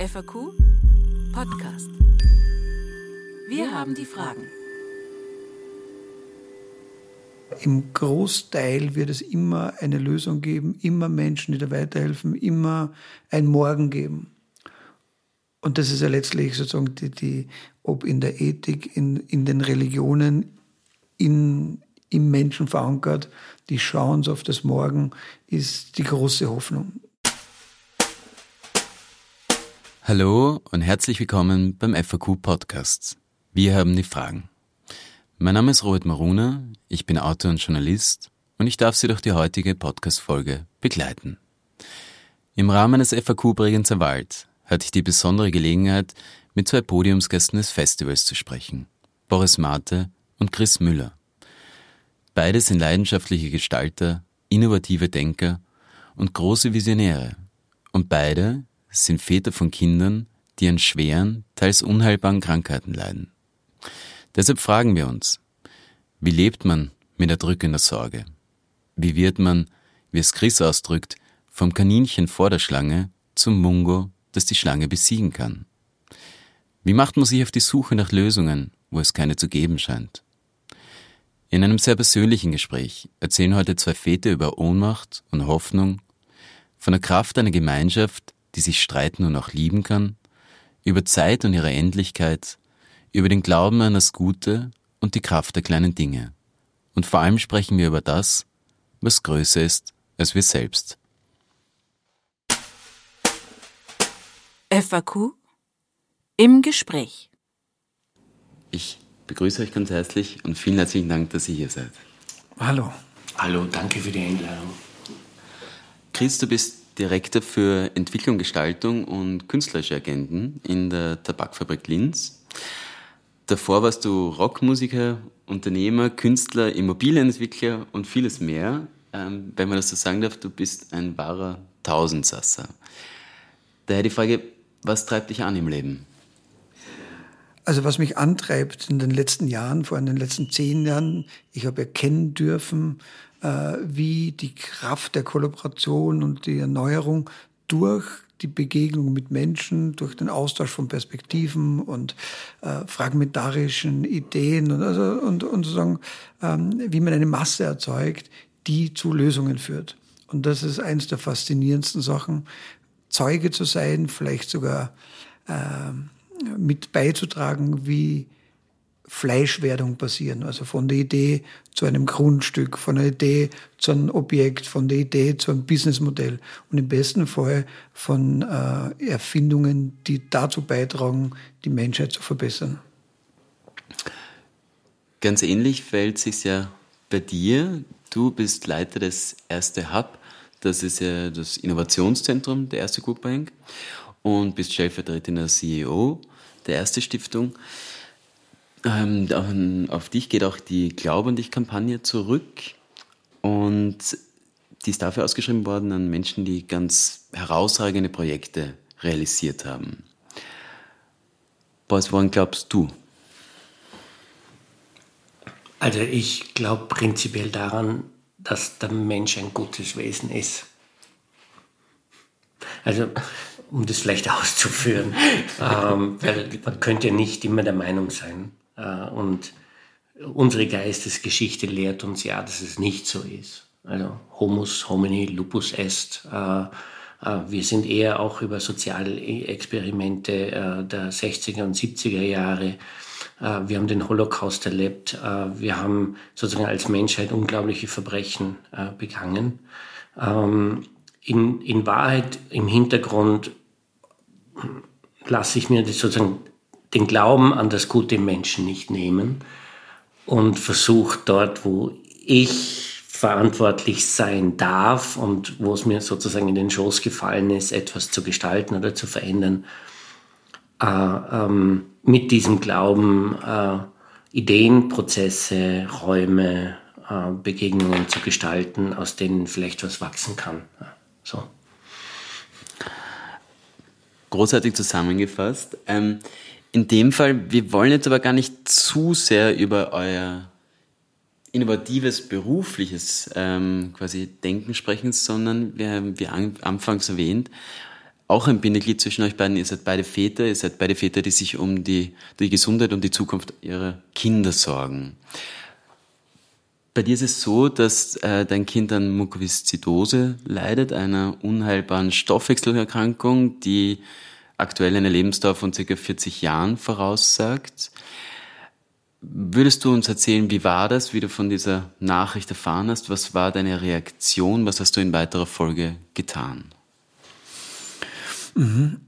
FAQ Podcast. Wir haben die Fragen. Im Großteil wird es immer eine Lösung geben, immer Menschen, die da weiterhelfen, immer ein Morgen geben. Und das ist ja letztlich sozusagen die, die ob in der Ethik, in, in den Religionen, in, im Menschen verankert, die Chance auf das Morgen ist die große Hoffnung. Hallo und herzlich willkommen beim FAQ Podcast. Wir haben die Fragen. Mein Name ist Robert Maruna, ich bin Autor und Journalist und ich darf Sie durch die heutige Podcast-Folge begleiten. Im Rahmen des FAQ Bregenzer Wald hatte ich die besondere Gelegenheit, mit zwei Podiumsgästen des Festivals zu sprechen. Boris Mate und Chris Müller. Beide sind leidenschaftliche Gestalter, innovative Denker und große Visionäre. Und beide sind Väter von Kindern, die an schweren, teils unheilbaren Krankheiten leiden. Deshalb fragen wir uns, wie lebt man mit erdrückender Sorge? Wie wird man, wie es Chris ausdrückt, vom Kaninchen vor der Schlange zum Mungo, das die Schlange besiegen kann? Wie macht man sich auf die Suche nach Lösungen, wo es keine zu geben scheint? In einem sehr persönlichen Gespräch erzählen heute zwei Väter über Ohnmacht und Hoffnung, von der Kraft einer Gemeinschaft, die sich streiten und auch lieben kann, über Zeit und ihre Endlichkeit, über den Glauben an das Gute und die Kraft der kleinen Dinge. Und vor allem sprechen wir über das, was größer ist als wir selbst. FAQ im Gespräch. Ich begrüße euch ganz herzlich und vielen herzlichen Dank, dass ihr hier seid. Hallo. Hallo, danke für die Einladung. Chris, du bist Direktor für Entwicklung, Gestaltung und künstlerische Agenten in der Tabakfabrik Linz. Davor warst du Rockmusiker, Unternehmer, Künstler, Immobilienentwickler und vieles mehr. Ähm, wenn man das so sagen darf, du bist ein wahrer Tausendsasser. Daher die Frage, was treibt dich an im Leben? Also was mich antreibt in den letzten Jahren, vor allem in den letzten zehn Jahren, ich habe erkennen dürfen, wie die Kraft der Kollaboration und die Erneuerung durch die Begegnung mit Menschen, durch den Austausch von Perspektiven und äh, fragmentarischen Ideen und, also, und, und sozusagen, ähm, wie man eine Masse erzeugt, die zu Lösungen führt. Und das ist eines der faszinierendsten Sachen, Zeuge zu sein, vielleicht sogar äh, mit beizutragen, wie Fleischwerdung passieren. Also von der Idee zu einem Grundstück, von der Idee zu einem Objekt, von der Idee zu einem Businessmodell und im besten Fall von äh, Erfindungen, die dazu beitragen, die Menschheit zu verbessern. Ganz ähnlich fällt sich ja bei dir. Du bist Leiter des Erste Hub. Das ist ja das Innovationszentrum der Erste Group Bank und bist stellvertretender CEO der Erste Stiftung. Ähm, auf dich geht auch die Glaub an dich Kampagne zurück und die ist dafür ausgeschrieben worden an Menschen, die ganz herausragende Projekte realisiert haben. Boris, woran glaubst du? Also ich glaube prinzipiell daran, dass der Mensch ein gutes Wesen ist. Also um das vielleicht auszuführen, ähm, weil man könnte ja nicht immer der Meinung sein, und unsere Geistesgeschichte lehrt uns ja, dass es nicht so ist. Also Homus homini lupus est. Äh, äh, wir sind eher auch über Sozialexperimente der 60er und 70er Jahre. Wir haben den Holocaust erlebt. Wir haben sozusagen als Menschheit unglaubliche Verbrechen begangen. Ähm, in, in Wahrheit im Hintergrund lasse ich mir das sozusagen den Glauben an das gute Menschen nicht nehmen und versucht dort, wo ich verantwortlich sein darf und wo es mir sozusagen in den Schoß gefallen ist, etwas zu gestalten oder zu verändern, äh, ähm, mit diesem Glauben äh, Ideen, Prozesse, Räume, äh, Begegnungen zu gestalten, aus denen vielleicht was wachsen kann. So. Großartig zusammengefasst. Ähm, in dem Fall, wir wollen jetzt aber gar nicht zu sehr über euer innovatives berufliches ähm, quasi Denken sprechen, sondern wir haben, wie anfangs erwähnt, auch ein Bindeglied zwischen euch beiden. Ihr seid beide Väter, ihr seid beide Väter, die sich um die, die Gesundheit und die Zukunft ihrer Kinder sorgen. Bei dir ist es so, dass äh, dein Kind an Mukoviszidose leidet, einer unheilbaren Stoffwechselerkrankung, die aktuell eine Lebensdauer von circa 40 Jahren voraussagt. Würdest du uns erzählen, wie war das, wie du von dieser Nachricht erfahren hast? Was war deine Reaktion? Was hast du in weiterer Folge getan? Mhm.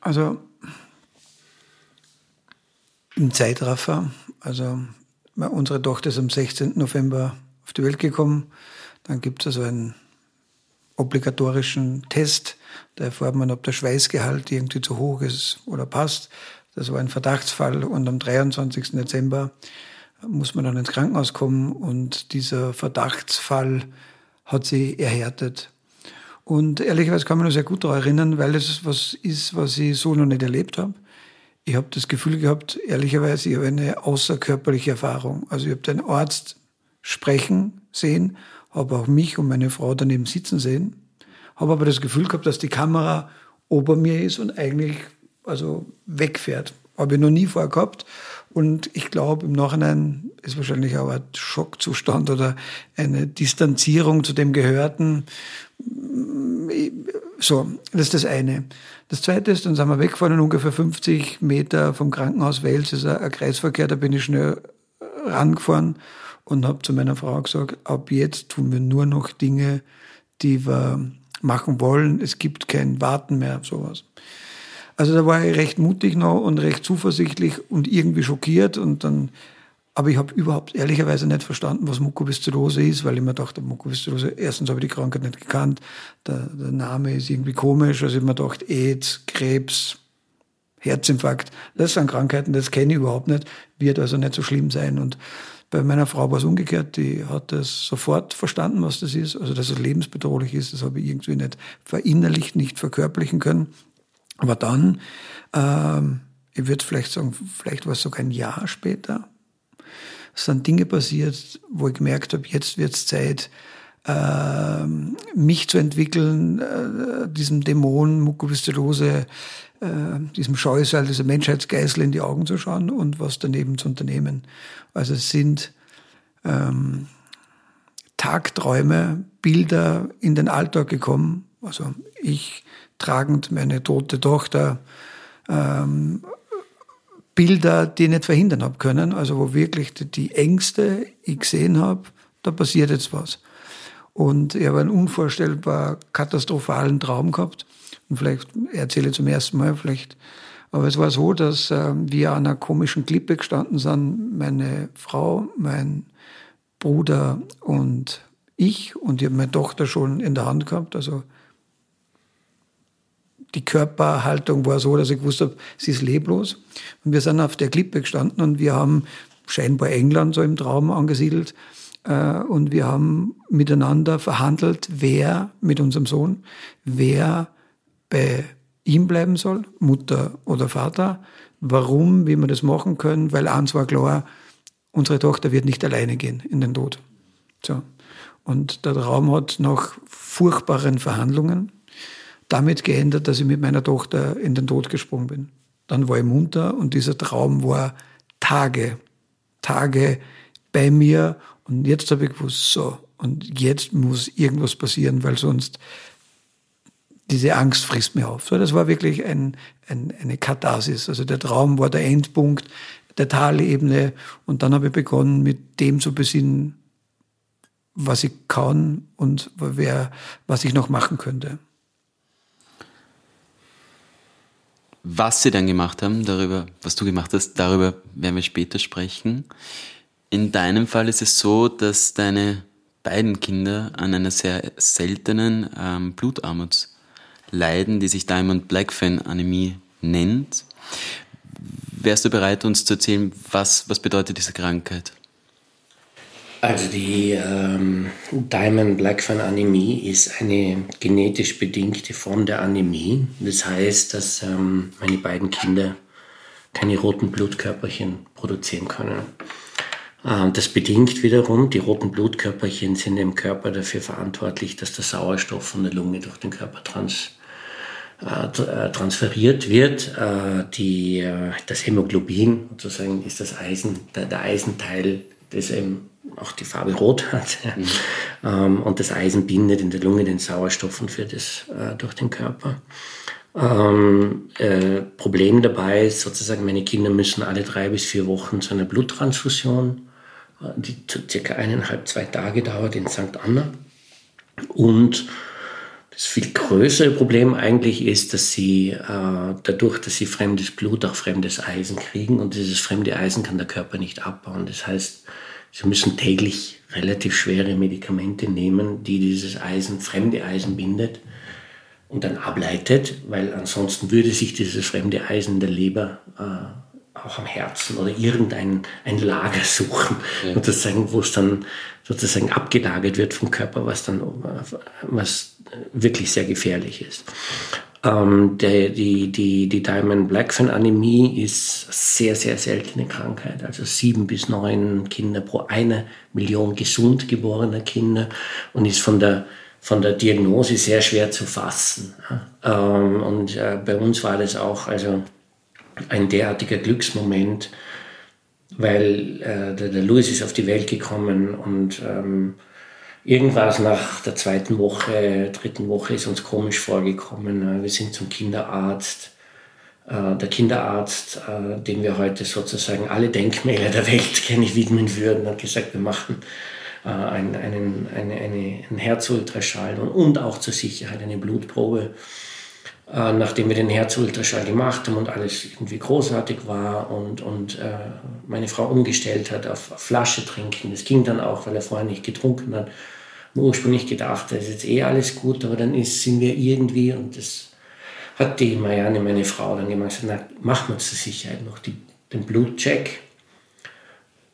Also im Zeitraffer, also unsere Tochter ist am 16. November auf die Welt gekommen. Dann gibt es also einen obligatorischen Test. Da erfährt man, ob der Schweißgehalt irgendwie zu hoch ist oder passt. Das war ein Verdachtsfall und am 23. Dezember muss man dann ins Krankenhaus kommen und dieser Verdachtsfall hat sie erhärtet. Und ehrlicherweise kann man mich sehr gut daran erinnern, weil es was ist, was ich so noch nicht erlebt habe. Ich habe das Gefühl gehabt, ehrlicherweise, ich habe eine außerkörperliche Erfahrung. Also ich habe den Arzt sprechen sehen, habe auch mich und meine Frau daneben sitzen sehen, habe aber das Gefühl gehabt, dass die Kamera ober mir ist und eigentlich also wegfährt. Habe ich noch nie vorher gehabt. Und ich glaube, im Nachhinein ist wahrscheinlich auch ein Schockzustand oder eine Distanzierung zu dem Gehörten. So, das ist das eine. Das zweite ist, dann sind wir weggefahren, ungefähr 50 Meter vom Krankenhaus Wels ist ein Kreisverkehr, da bin ich schnell rangefahren und habe zu meiner Frau gesagt, ab jetzt tun wir nur noch Dinge, die wir machen wollen. Es gibt kein Warten mehr, sowas. Also da war ich recht mutig noch und recht zuversichtlich und irgendwie schockiert und dann, aber ich habe überhaupt ehrlicherweise nicht verstanden, was Mukoviszidose ist, weil ich mir dachte, Mukoviszidose, erstens habe ich die Krankheit nicht gekannt, der, der Name ist irgendwie komisch, also ich mir gedacht, AIDS, Krebs, Herzinfarkt, das sind Krankheiten, das kenne ich überhaupt nicht, wird also nicht so schlimm sein und bei meiner Frau war es umgekehrt, die hat das sofort verstanden, was das ist, also dass es lebensbedrohlich ist, das habe ich irgendwie nicht verinnerlicht, nicht verkörperlichen können. Aber dann, ähm, ich würde vielleicht sagen, vielleicht war es sogar ein Jahr später, sind Dinge passiert, wo ich gemerkt habe, jetzt wird es Zeit, äh, mich zu entwickeln, äh, diesem Dämon, Mukoviszidose, äh, diesem Scheusal, dieser Menschheitsgeißel in die Augen zu schauen und was daneben zu unternehmen. Also es sind ähm, Tagträume, Bilder in den Alltag gekommen. Also ich tragend meine tote Tochter, ähm, Bilder, die ich nicht verhindern habe können, also wo wirklich die Ängste ich gesehen habe, da passiert jetzt was. Und ich habe einen unvorstellbar katastrophalen Traum gehabt. Und vielleicht erzähle ich zum ersten Mal, vielleicht. Aber es war so, dass äh, wir an einer komischen Klippe gestanden sind, meine Frau, mein Bruder und ich. Und ich habe meine Tochter schon in der Hand gehabt. Also die Körperhaltung war so, dass ich gewusst habe, sie ist leblos. Und wir sind auf der Klippe gestanden und wir haben scheinbar England so im Traum angesiedelt. Äh, und wir haben miteinander verhandelt, wer mit unserem Sohn, wer bei ihm bleiben soll, Mutter oder Vater, warum, wie wir das machen können, weil eins war klar, unsere Tochter wird nicht alleine gehen in den Tod. So. Und der Traum hat nach furchtbaren Verhandlungen damit geändert, dass ich mit meiner Tochter in den Tod gesprungen bin. Dann war ich munter und dieser Traum war Tage, Tage bei mir und jetzt habe ich gewusst, so, und jetzt muss irgendwas passieren, weil sonst diese Angst frisst mir auf. So, das war wirklich ein, ein, eine Katharsis. Also der Traum war der Endpunkt der Talebene und dann habe ich begonnen, mit dem zu besinnen, was ich kann und wer, was ich noch machen könnte. Was sie dann gemacht haben, darüber, was du gemacht hast, darüber werden wir später sprechen. In deinem Fall ist es so, dass deine beiden Kinder an einer sehr seltenen ähm, Blutarmut leiden, die sich Diamond Blackfan Anämie nennt. Wärst du bereit, uns zu erzählen, was, was bedeutet diese Krankheit? Also die ähm, Diamond Blackfan Anämie ist eine genetisch bedingte Form der Anämie. Das heißt, dass ähm, meine beiden Kinder keine roten Blutkörperchen produzieren können. Äh, das bedingt wiederum, die roten Blutkörperchen sind im Körper dafür verantwortlich, dass der Sauerstoff von der Lunge durch den Körper trans, äh, transferiert wird. Äh, die, äh, das Hämoglobin sozusagen ist das Eisen, der, der Eisenteil, das eben auch die Farbe rot hat. Mhm. Ähm, und das Eisen bindet in der Lunge den Sauerstoff und führt es äh, durch den Körper. Ähm, äh, Problem dabei ist sozusagen, meine Kinder müssen alle drei bis vier Wochen zu einer Bluttransfusion, äh, die circa eineinhalb, zwei Tage dauert in St. Anna. Und das viel größere Problem eigentlich ist, dass sie äh, dadurch, dass sie fremdes Blut auch fremdes Eisen kriegen und dieses fremde Eisen kann der Körper nicht abbauen. Das heißt, sie müssen täglich relativ schwere Medikamente nehmen, die dieses Eisen, fremde Eisen bindet und dann ableitet, weil ansonsten würde sich dieses fremde Eisen in der Leber äh, auch am Herzen oder irgendein ein Lager suchen, ja. sozusagen, wo es dann sozusagen abgelagert wird vom Körper, was dann was wirklich sehr gefährlich ist. Ähm, der, die, die, die Diamond Blackfan Anämie ist sehr, sehr seltene Krankheit. Also sieben bis neun Kinder pro eine Million gesund geborener Kinder und ist von der, von der Diagnose sehr schwer zu fassen. Ähm, und äh, bei uns war das auch also ein derartiger Glücksmoment, weil äh, der, der Louis ist auf die Welt gekommen und ähm, irgendwas nach der zweiten Woche, dritten Woche ist uns komisch vorgekommen. Äh, wir sind zum Kinderarzt. Äh, der Kinderarzt, äh, dem wir heute sozusagen alle Denkmäler der Welt gerne widmen würden, hat gesagt, wir machen einen, einen, eine, eine, einen Herzultraschall und auch zur Sicherheit eine Blutprobe. Äh, nachdem wir den Herzultraschall gemacht haben und alles irgendwie großartig war und, und äh, meine Frau umgestellt hat auf, auf Flasche trinken. Das ging dann auch, weil er vorher nicht getrunken hat. Ursprünglich gedacht, da ist jetzt eh alles gut, aber dann ist, sind wir irgendwie, und das hat die Marianne, meine Frau, dann gemacht, na, machen wir zur Sicherheit noch die, den Blutcheck.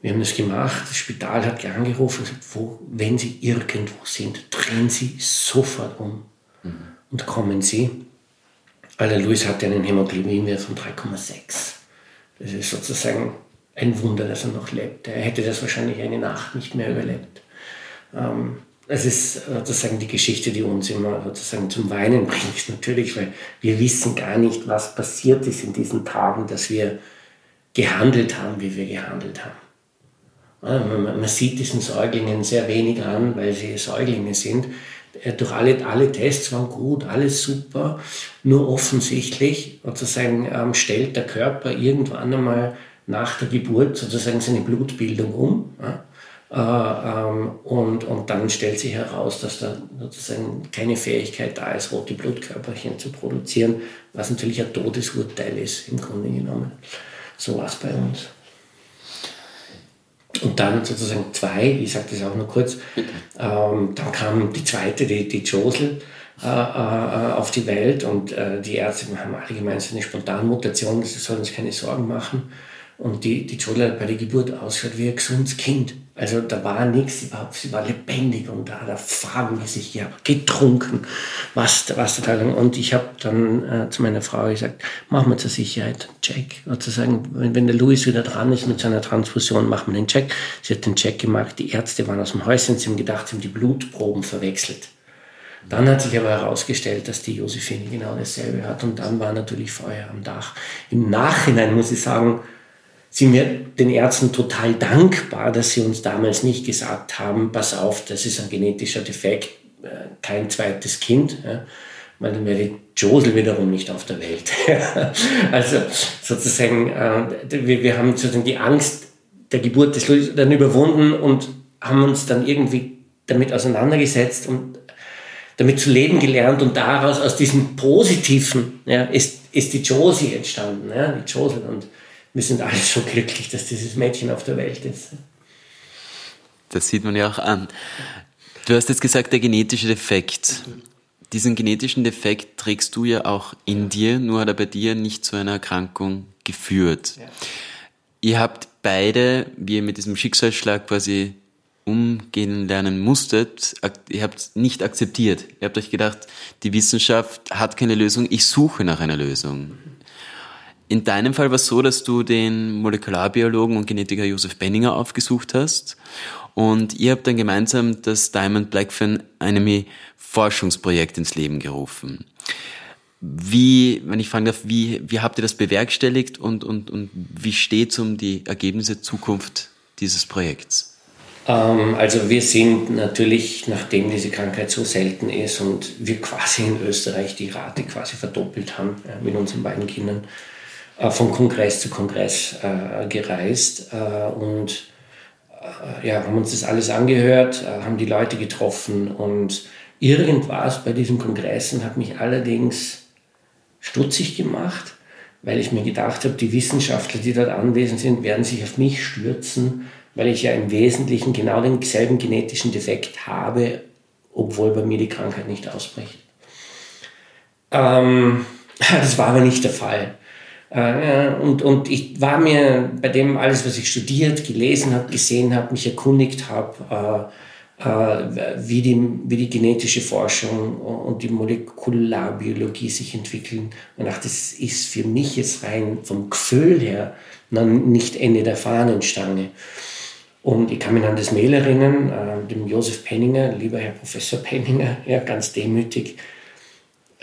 Wir haben das gemacht, das Spital hat angerufen und gesagt, wo, wenn Sie irgendwo sind, drehen Sie sofort um mhm. und kommen Sie. Weil Luis hatte einen Hämoglobinwert von 3,6. Das ist sozusagen ein Wunder, dass er noch lebt. Er hätte das wahrscheinlich eine Nacht nicht mehr überlebt. Ähm, es ist sozusagen die Geschichte, die uns immer sozusagen zum Weinen bringt, natürlich, weil wir wissen gar nicht, was passiert ist in diesen Tagen, dass wir gehandelt haben, wie wir gehandelt haben. Man sieht diesen Säuglingen sehr wenig an, weil sie Säuglinge sind. Durch alle, alle Tests waren gut, alles super. Nur offensichtlich sozusagen ähm, stellt der Körper irgendwann einmal nach der Geburt sozusagen seine Blutbildung um. Ja? Äh, ähm, und, und dann stellt sich heraus, dass da sozusagen keine Fähigkeit da ist, rote Blutkörperchen zu produzieren, was natürlich ein Todesurteil ist im Grunde genommen. So war es bei uns. Und dann sozusagen zwei, ich sage das auch nur kurz, ähm, dann kam die zweite, die, die Josel, äh, äh, auf die Welt und äh, die Ärzte haben alle ist eine Spontanmutation, sie sollen sich keine Sorgen machen. Und die, die hat bei der Geburt ausgeschaut wie ein gesundes Kind. Also da war nichts, sie war, sie war lebendig und da hat er farbenmäßig gehabt, getrunken, was, was da lang. Und ich habe dann äh, zu meiner Frau gesagt, machen wir zur Sicherheit einen Check. Sozusagen, wenn, wenn der Louis wieder dran ist mit seiner Transfusion, machen wir den Check. Sie hat den Check gemacht, die Ärzte waren aus dem Häuschen, sie haben gedacht, sie haben die Blutproben verwechselt. Dann hat sich aber herausgestellt, dass die Josephine genau dasselbe hat und dann war natürlich Feuer am Dach. Im Nachhinein muss ich sagen, sind wir den Ärzten total dankbar, dass sie uns damals nicht gesagt haben, pass auf, das ist ein genetischer Defekt, äh, kein zweites Kind. Weil dann wäre die Josel wiederum nicht auf der Welt. also sozusagen, äh, wir, wir haben sozusagen die Angst der Geburt des Louis dann überwunden und haben uns dann irgendwie damit auseinandergesetzt und damit zu leben gelernt und daraus aus diesem Positiven ja, ist, ist die Josie entstanden, ja, die Josel und wir sind alle so glücklich, dass dieses Mädchen auf der Welt ist. Das sieht man ja auch an. Du hast jetzt gesagt, der genetische Defekt. Diesen genetischen Defekt trägst du ja auch in dir, nur hat er bei dir nicht zu einer Erkrankung geführt. Ja. Ihr habt beide, wie ihr mit diesem Schicksalsschlag quasi umgehen lernen musstet, ihr habt nicht akzeptiert. Ihr habt euch gedacht, die Wissenschaft hat keine Lösung, ich suche nach einer Lösung. In deinem Fall war es so, dass du den Molekularbiologen und Genetiker Josef Benninger aufgesucht hast und ihr habt dann gemeinsam das Diamond Blackfin Enemy Forschungsprojekt ins Leben gerufen. Wie, wenn ich fragen darf, wie, wie habt ihr das bewerkstelligt und, und, und wie steht es um die Ergebnisse Zukunft dieses Projekts? Ähm, also wir sind natürlich, nachdem diese Krankheit so selten ist und wir quasi in Österreich die Rate quasi verdoppelt haben mit unseren beiden Kindern, von Kongress zu Kongress äh, gereist äh, und äh, ja, haben uns das alles angehört, äh, haben die Leute getroffen und irgendwas bei diesen Kongressen hat mich allerdings stutzig gemacht, weil ich mir gedacht habe, die Wissenschaftler, die dort anwesend sind, werden sich auf mich stürzen, weil ich ja im Wesentlichen genau denselben genetischen Defekt habe, obwohl bei mir die Krankheit nicht ausbricht. Ähm, das war aber nicht der Fall. Äh, und, und ich war mir bei dem alles, was ich studiert, gelesen habe, gesehen habe, mich erkundigt habe, äh, äh, wie, die, wie die genetische Forschung und die Molekularbiologie sich entwickeln. Und dachte, das ist für mich jetzt rein vom Gefühl her nicht Ende der Fahnenstange. Und ich kann mich an das Mail erinnern, dem Josef Penninger, lieber Herr Professor Penninger, ja, ganz demütig,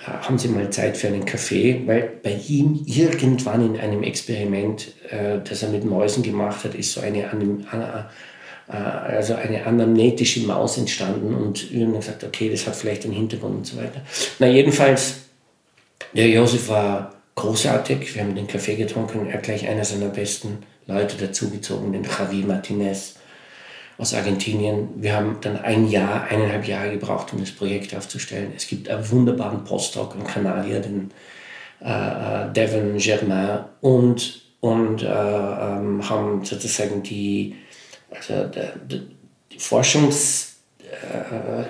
haben Sie mal Zeit für einen Kaffee, weil bei ihm irgendwann in einem Experiment, äh, das er mit Mäusen gemacht hat, ist so eine, äh, also eine anamnetische Maus entstanden und wir haben gesagt, okay, das hat vielleicht einen Hintergrund und so weiter. Na jedenfalls, der Josef war großartig, wir haben den Kaffee getrunken, er hat gleich einer seiner besten Leute dazugezogen, den Javi Martinez aus Argentinien. Wir haben dann ein Jahr, eineinhalb Jahre gebraucht, um das Projekt aufzustellen. Es gibt einen wunderbaren Postdoc, einen Kanadier, den äh, äh Devon Germain, und, und äh, ähm, haben sozusagen die, also der, die Forschungsinhalt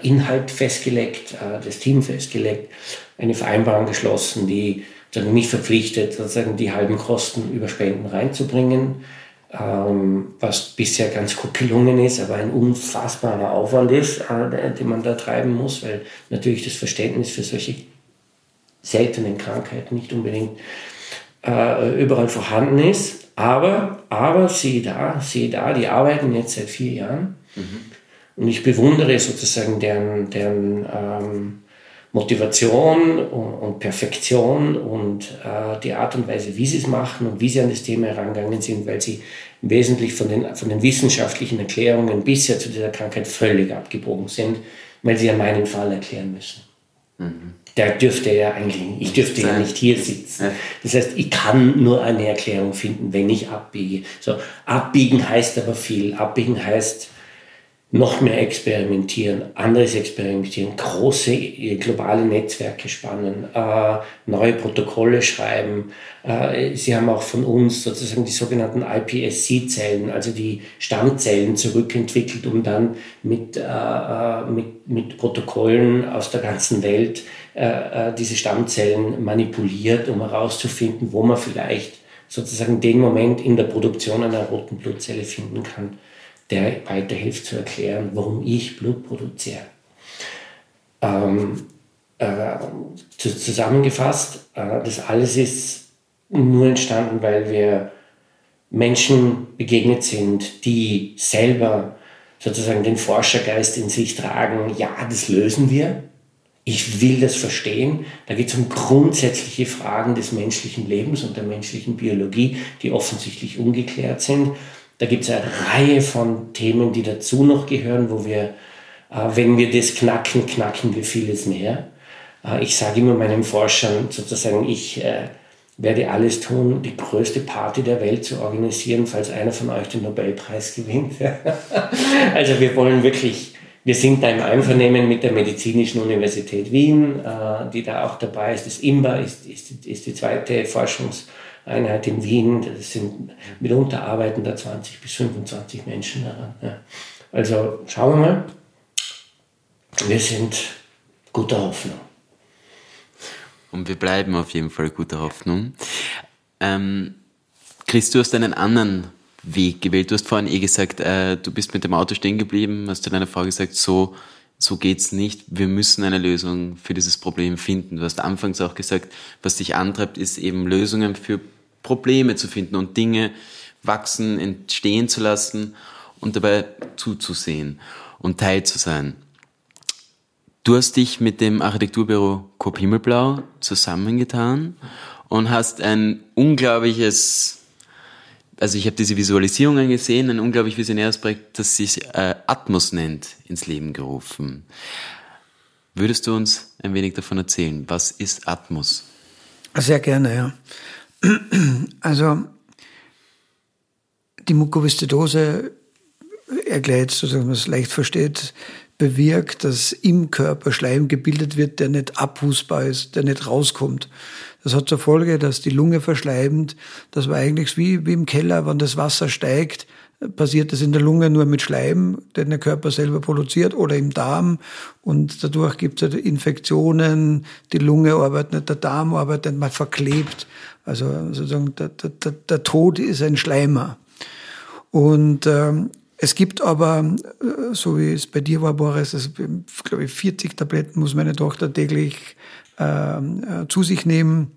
äh, festgelegt, äh, das Team festgelegt, eine Vereinbarung geschlossen, die mich verpflichtet, sozusagen die halben Kosten über Spenden reinzubringen ähm, was bisher ganz gut gelungen ist, aber ein unfassbarer Aufwand ist, äh, den man da treiben muss, weil natürlich das Verständnis für solche seltenen Krankheiten nicht unbedingt äh, überall vorhanden ist. Aber, aber siehe da, siehe da, die arbeiten jetzt seit vier Jahren mhm. und ich bewundere sozusagen deren, deren ähm, Motivation und, und Perfektion und äh, die Art und Weise, wie sie es machen und wie sie an das Thema herangegangen sind, weil sie wesentlich von den, von den wissenschaftlichen Erklärungen bisher zu dieser Krankheit völlig abgebogen sind, weil sie ja meinen Fall erklären müssen. Mhm. Der dürfte ja eigentlich, ich dürfte ja nicht hier sitzen. Das heißt, ich kann nur eine Erklärung finden, wenn ich abbiege. So, abbiegen heißt aber viel. Abbiegen heißt, noch mehr experimentieren, anderes experimentieren, große äh, globale Netzwerke spannen, äh, neue Protokolle schreiben. Äh, Sie haben auch von uns sozusagen die sogenannten iPSC-Zellen, also die Stammzellen zurückentwickelt, um dann mit, äh, äh mit, mit Protokollen aus der ganzen Welt äh, diese Stammzellen manipuliert, um herauszufinden, wo man vielleicht sozusagen den Moment in der Produktion einer roten Blutzelle finden kann der weiterhilft zu erklären, warum ich Blut produziere. Ähm, äh, zusammengefasst, äh, das alles ist nur entstanden, weil wir Menschen begegnet sind, die selber sozusagen den Forschergeist in sich tragen, ja, das lösen wir. Ich will das verstehen. Da geht es um grundsätzliche Fragen des menschlichen Lebens und der menschlichen Biologie, die offensichtlich ungeklärt sind. Da gibt es eine Reihe von Themen, die dazu noch gehören, wo wir, äh, wenn wir das knacken, knacken wir vieles mehr. Äh, ich sage immer meinen Forschern sozusagen, ich äh, werde alles tun, die größte Party der Welt zu organisieren, falls einer von euch den Nobelpreis gewinnt. also wir wollen wirklich, wir sind da im Einvernehmen mit der Medizinischen Universität Wien, äh, die da auch dabei ist. Das IMBA ist, ist, ist die zweite Forschungs- Einheit in Wien, das sind mitunter arbeiten da 20 bis 25 Menschen daran. Ja. Also schauen wir mal, wir sind guter Hoffnung. Und wir bleiben auf jeden Fall guter Hoffnung. Ähm, Chris, du hast einen anderen Weg gewählt. Du hast vorhin eh gesagt, äh, du bist mit dem Auto stehen geblieben, hast zu deiner Frau gesagt, so, so geht's nicht. Wir müssen eine Lösung für dieses Problem finden. Du hast anfangs auch gesagt, was dich antreibt, ist eben Lösungen für Probleme zu finden und Dinge wachsen, entstehen zu lassen und dabei zuzusehen und Teil zu sein. Du hast dich mit dem Architekturbüro Coop Himmelblau zusammengetan und hast ein unglaubliches, also ich habe diese Visualisierungen gesehen, ein unglaublich visionäres Projekt, das sich äh, Atmos nennt, ins Leben gerufen. Würdest du uns ein wenig davon erzählen? Was ist Atmos? Sehr gerne, ja. Also die Mukoviszidose erklärt, sodass man es leicht versteht, bewirkt, dass im Körper Schleim gebildet wird, der nicht abhusbar ist, der nicht rauskommt. Das hat zur Folge, dass die Lunge verschleimt. Das war eigentlich wie, wie im Keller, wenn das Wasser steigt, passiert das in der Lunge nur mit Schleim, den der Körper selber produziert, oder im Darm. Und dadurch gibt es halt Infektionen, die Lunge arbeitet nicht, der Darm arbeitet nicht, man verklebt. Also sozusagen der, der, der Tod ist ein Schleimer. Und ähm, es gibt aber, äh, so wie es bei dir war, Boris, also, glaube ich, 40 Tabletten muss meine Tochter täglich ähm, äh, zu sich nehmen.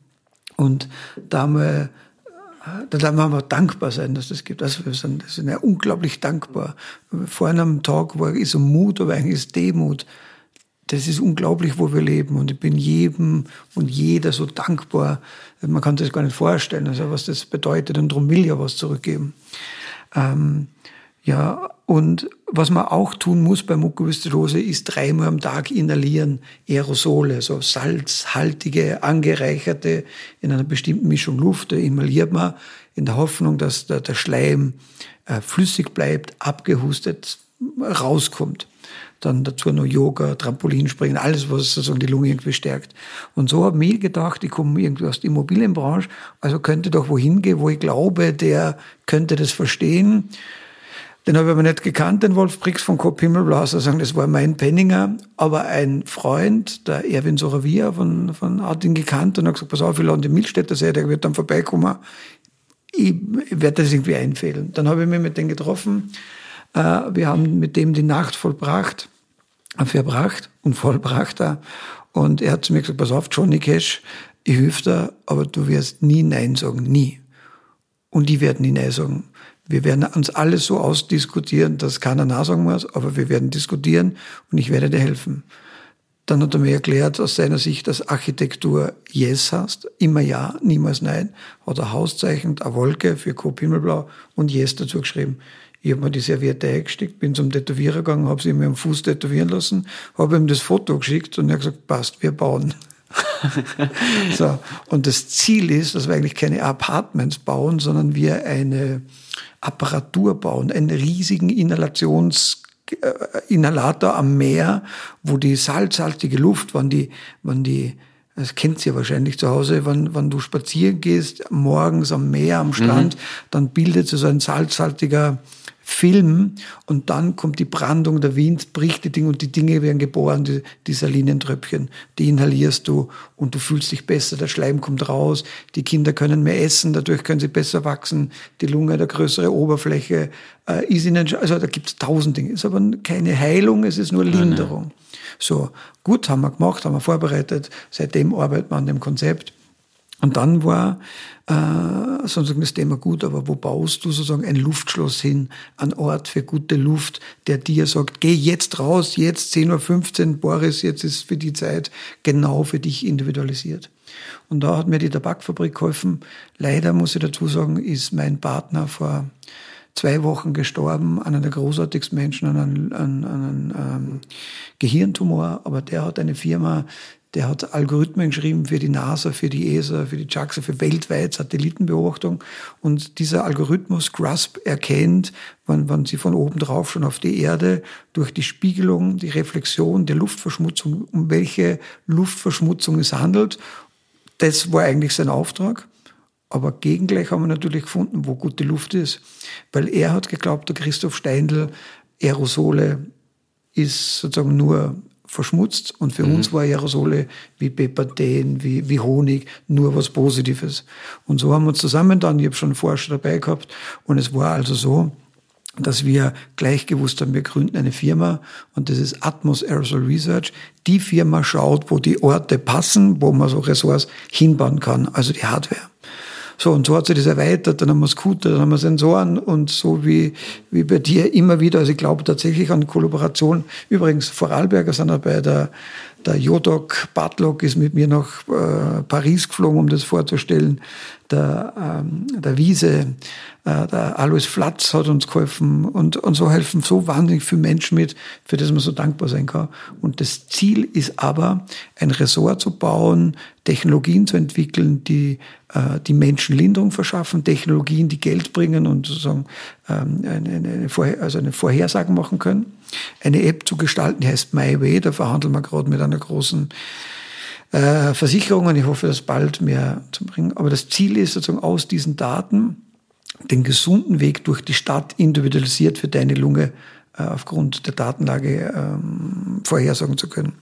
Und da haben wir da darf man aber dankbar sein, dass das gibt. Also wir sind, wir sind ja unglaublich dankbar. Vor einem Tag war so Mut, aber eigentlich ist Demut. Das ist unglaublich, wo wir leben. Und ich bin jedem und jeder so dankbar. Man kann das gar nicht vorstellen, also was das bedeutet. Und darum will ja was zurückgeben. Ähm, ja, und was man auch tun muss bei Mukoviszidose ist dreimal am Tag inhalieren Aerosole, so salzhaltige, angereicherte in einer bestimmten Mischung Luft. Da inhaliert man in der Hoffnung, dass der, der Schleim äh, flüssig bleibt, abgehustet, rauskommt. Dann dazu noch Yoga, Trampolinspringen, alles, was sozusagen die Lunge irgendwie stärkt. Und so habe ich gedacht, ich komme irgendwie aus der Immobilienbranche, also könnte doch wohin gehen, wo ich glaube, der könnte das verstehen den habe ich aber nicht gekannt, den Wolf Brix von Coop Himmelblau, sagen, das war mein Penninger, aber ein Freund, der Erwin Soravia von, von hat ihn gekannt und hat gesagt, pass auf, ich lade den Milchstädter See, der wird dann vorbeikommen. Ich, ich werde das irgendwie einfehlen. Dann habe ich mich mit dem getroffen. Äh, wir haben mit dem die Nacht vollbracht, verbracht und vollbracht. Und er hat zu mir gesagt, pass auf, Johnny Cash, ich helfe dir, aber du wirst nie Nein sagen, nie. Und die werden nie Nein sagen. Wir werden uns alles so ausdiskutieren, dass keiner Nein sagen muss, aber wir werden diskutieren und ich werde dir helfen. Dann hat er mir erklärt, aus seiner Sicht, dass Architektur Yes heißt, immer Ja, niemals Nein. Hat er Hauszeichen, eine Wolke für Coop Himmelblau und Yes dazu geschrieben. Ich habe mir die Serviette eingesteckt, bin zum Tätowierer gegangen, habe sie mir am Fuß tätowieren lassen, habe ihm das Foto geschickt und er hat gesagt, passt, wir bauen. so. Und das Ziel ist, dass wir eigentlich keine Apartments bauen, sondern wir eine Apparatur bauen, einen riesigen Inhalations äh, Inhalator am Meer, wo die salzhaltige Luft, wann die, wann die, das kennt ihr wahrscheinlich zu Hause, wenn, wenn du spazieren gehst, morgens am Meer, am Strand, mhm. dann bildet sich so ein salzhaltiger Film und dann kommt die Brandung, der Wind bricht die Dinge und die Dinge werden geboren, die, die Salinentröpfchen, die inhalierst du und du fühlst dich besser, der Schleim kommt raus, die Kinder können mehr essen, dadurch können sie besser wachsen, die Lunge hat eine größere Oberfläche, äh, ist ihnen, also da gibt es tausend Dinge, ist aber keine Heilung, es ist nur Linderung. Nein, nein. So, gut, haben wir gemacht, haben wir vorbereitet, seitdem arbeiten wir an dem Konzept. Und dann war äh, sozusagen das Thema gut, aber wo baust du sozusagen ein Luftschloss hin, ein Ort für gute Luft, der dir sagt, geh jetzt raus, jetzt 10.15 Uhr, Boris, jetzt ist für die Zeit genau für dich individualisiert. Und da hat mir die Tabakfabrik geholfen. Leider muss ich dazu sagen, ist mein Partner vor zwei Wochen gestorben, einer der großartigsten Menschen an einem, an, an einem ähm, Gehirntumor, aber der hat eine Firma, der hat Algorithmen geschrieben für die NASA, für die ESA, für die JAXA, für weltweit Satellitenbeobachtung. Und dieser Algorithmus GRASP erkennt, wenn, wenn sie von oben drauf schon auf die Erde durch die Spiegelung, die Reflexion der Luftverschmutzung, um welche Luftverschmutzung es handelt. Das war eigentlich sein Auftrag. Aber gegengleich haben wir natürlich gefunden, wo gute Luft ist. Weil er hat geglaubt, der Christoph Steindl, Aerosole ist sozusagen nur verschmutzt und für mhm. uns war Aerosole wie Pepperten, wie, wie Honig nur was Positives. Und so haben wir uns zusammen dann, ich habe schon einen Forscher dabei gehabt und es war also so, dass wir gleich gewusst haben, wir gründen eine Firma und das ist Atmos Aerosol Research. Die Firma schaut, wo die Orte passen, wo man so Ressorts hinbauen kann, also die Hardware. So, und so hat sich das erweitert, dann haben wir Scooter, dann haben wir Sensoren und so wie, wie bei dir immer wieder. Also ich glaube tatsächlich an Kollaboration. Übrigens, Vorarlberger sind auch bei der, der Jodok Bartlock ist mit mir nach äh, Paris geflogen, um das vorzustellen. Der, ähm, der Wiese, äh, der Alois Flatz hat uns geholfen und, und so helfen so wahnsinnig viele Menschen mit, für das man so dankbar sein kann. Und das Ziel ist aber, ein Ressort zu bauen, Technologien zu entwickeln, die die Menschen Linderung verschaffen, Technologien, die Geld bringen und sozusagen ähm, eine, Vorher also eine Vorhersagen machen können. Eine App zu gestalten, die heißt MyWay, da verhandeln wir gerade mit einer großen äh, Versicherung und ich hoffe, das bald mehr zu bringen. Aber das Ziel ist sozusagen aus diesen Daten den gesunden Weg durch die Stadt individualisiert für deine Lunge äh, aufgrund der Datenlage ähm, vorhersagen zu können.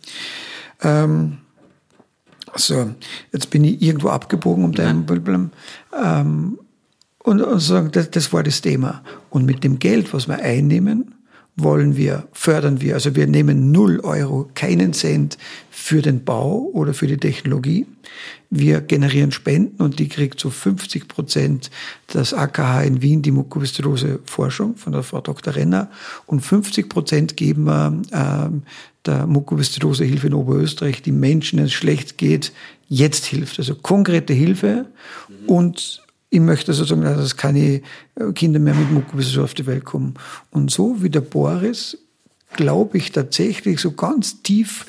Ähm, so, jetzt bin ich irgendwo abgebogen um dein Problem. Ähm, und, und sagen, das, das war das Thema. Und mit dem Geld, was wir einnehmen, wollen wir, fördern wir. Also wir nehmen null Euro, keinen Cent für den Bau oder für die Technologie. Wir generieren Spenden und die kriegt zu so 50 Prozent das AKH in Wien, die Mukoviszidose Forschung von der Frau Dr. Renner und 50 Prozent geben wir ähm, der Mukoviszidose Hilfe in Oberösterreich, die Menschen, denen es schlecht geht, jetzt hilft. Also konkrete Hilfe und ich möchte sozusagen, dass keine Kinder mehr mit Mukoviszidose auf die Welt kommen. Und so wie der Boris, glaube ich tatsächlich so ganz tief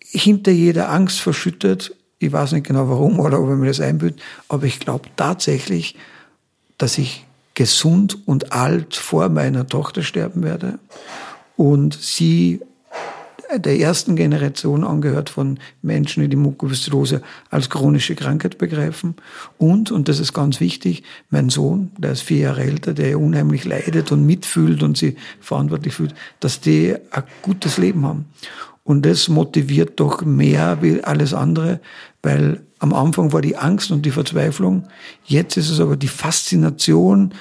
hinter jeder Angst verschüttet. Ich weiß nicht genau warum oder ob er mir das einbüht, aber ich glaube tatsächlich, dass ich gesund und alt vor meiner Tochter sterben werde und sie der ersten Generation angehört von Menschen, die die Mukoviszidose als chronische Krankheit begreifen. Und, und das ist ganz wichtig, mein Sohn, der ist vier Jahre älter, der unheimlich leidet und mitfühlt und sie verantwortlich fühlt, dass die ein gutes Leben haben. Und das motiviert doch mehr wie alles andere, weil am Anfang war die Angst und die Verzweiflung. Jetzt ist es aber die Faszination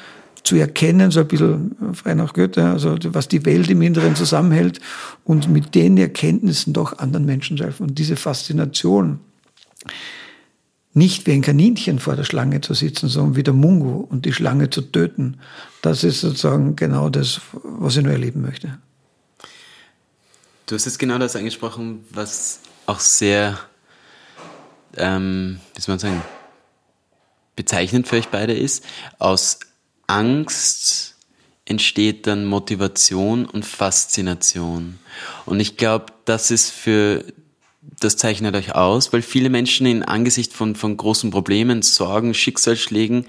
zu erkennen, so ein bisschen frei nach Goethe, also was die Welt im Inneren zusammenhält und mit den Erkenntnissen doch anderen Menschen zu helfen. Und diese Faszination, nicht wie ein Kaninchen vor der Schlange zu sitzen, sondern wie der Mungo und die Schlange zu töten, das ist sozusagen genau das, was ich nur erleben möchte. Du hast jetzt genau das angesprochen, was auch sehr, ähm, wie soll man sagen, bezeichnend für euch beide ist. Aus Angst entsteht dann Motivation und Faszination. Und ich glaube, das ist für, das zeichnet euch aus, weil viele Menschen in Angesicht von, von großen Problemen, Sorgen, Schicksalsschlägen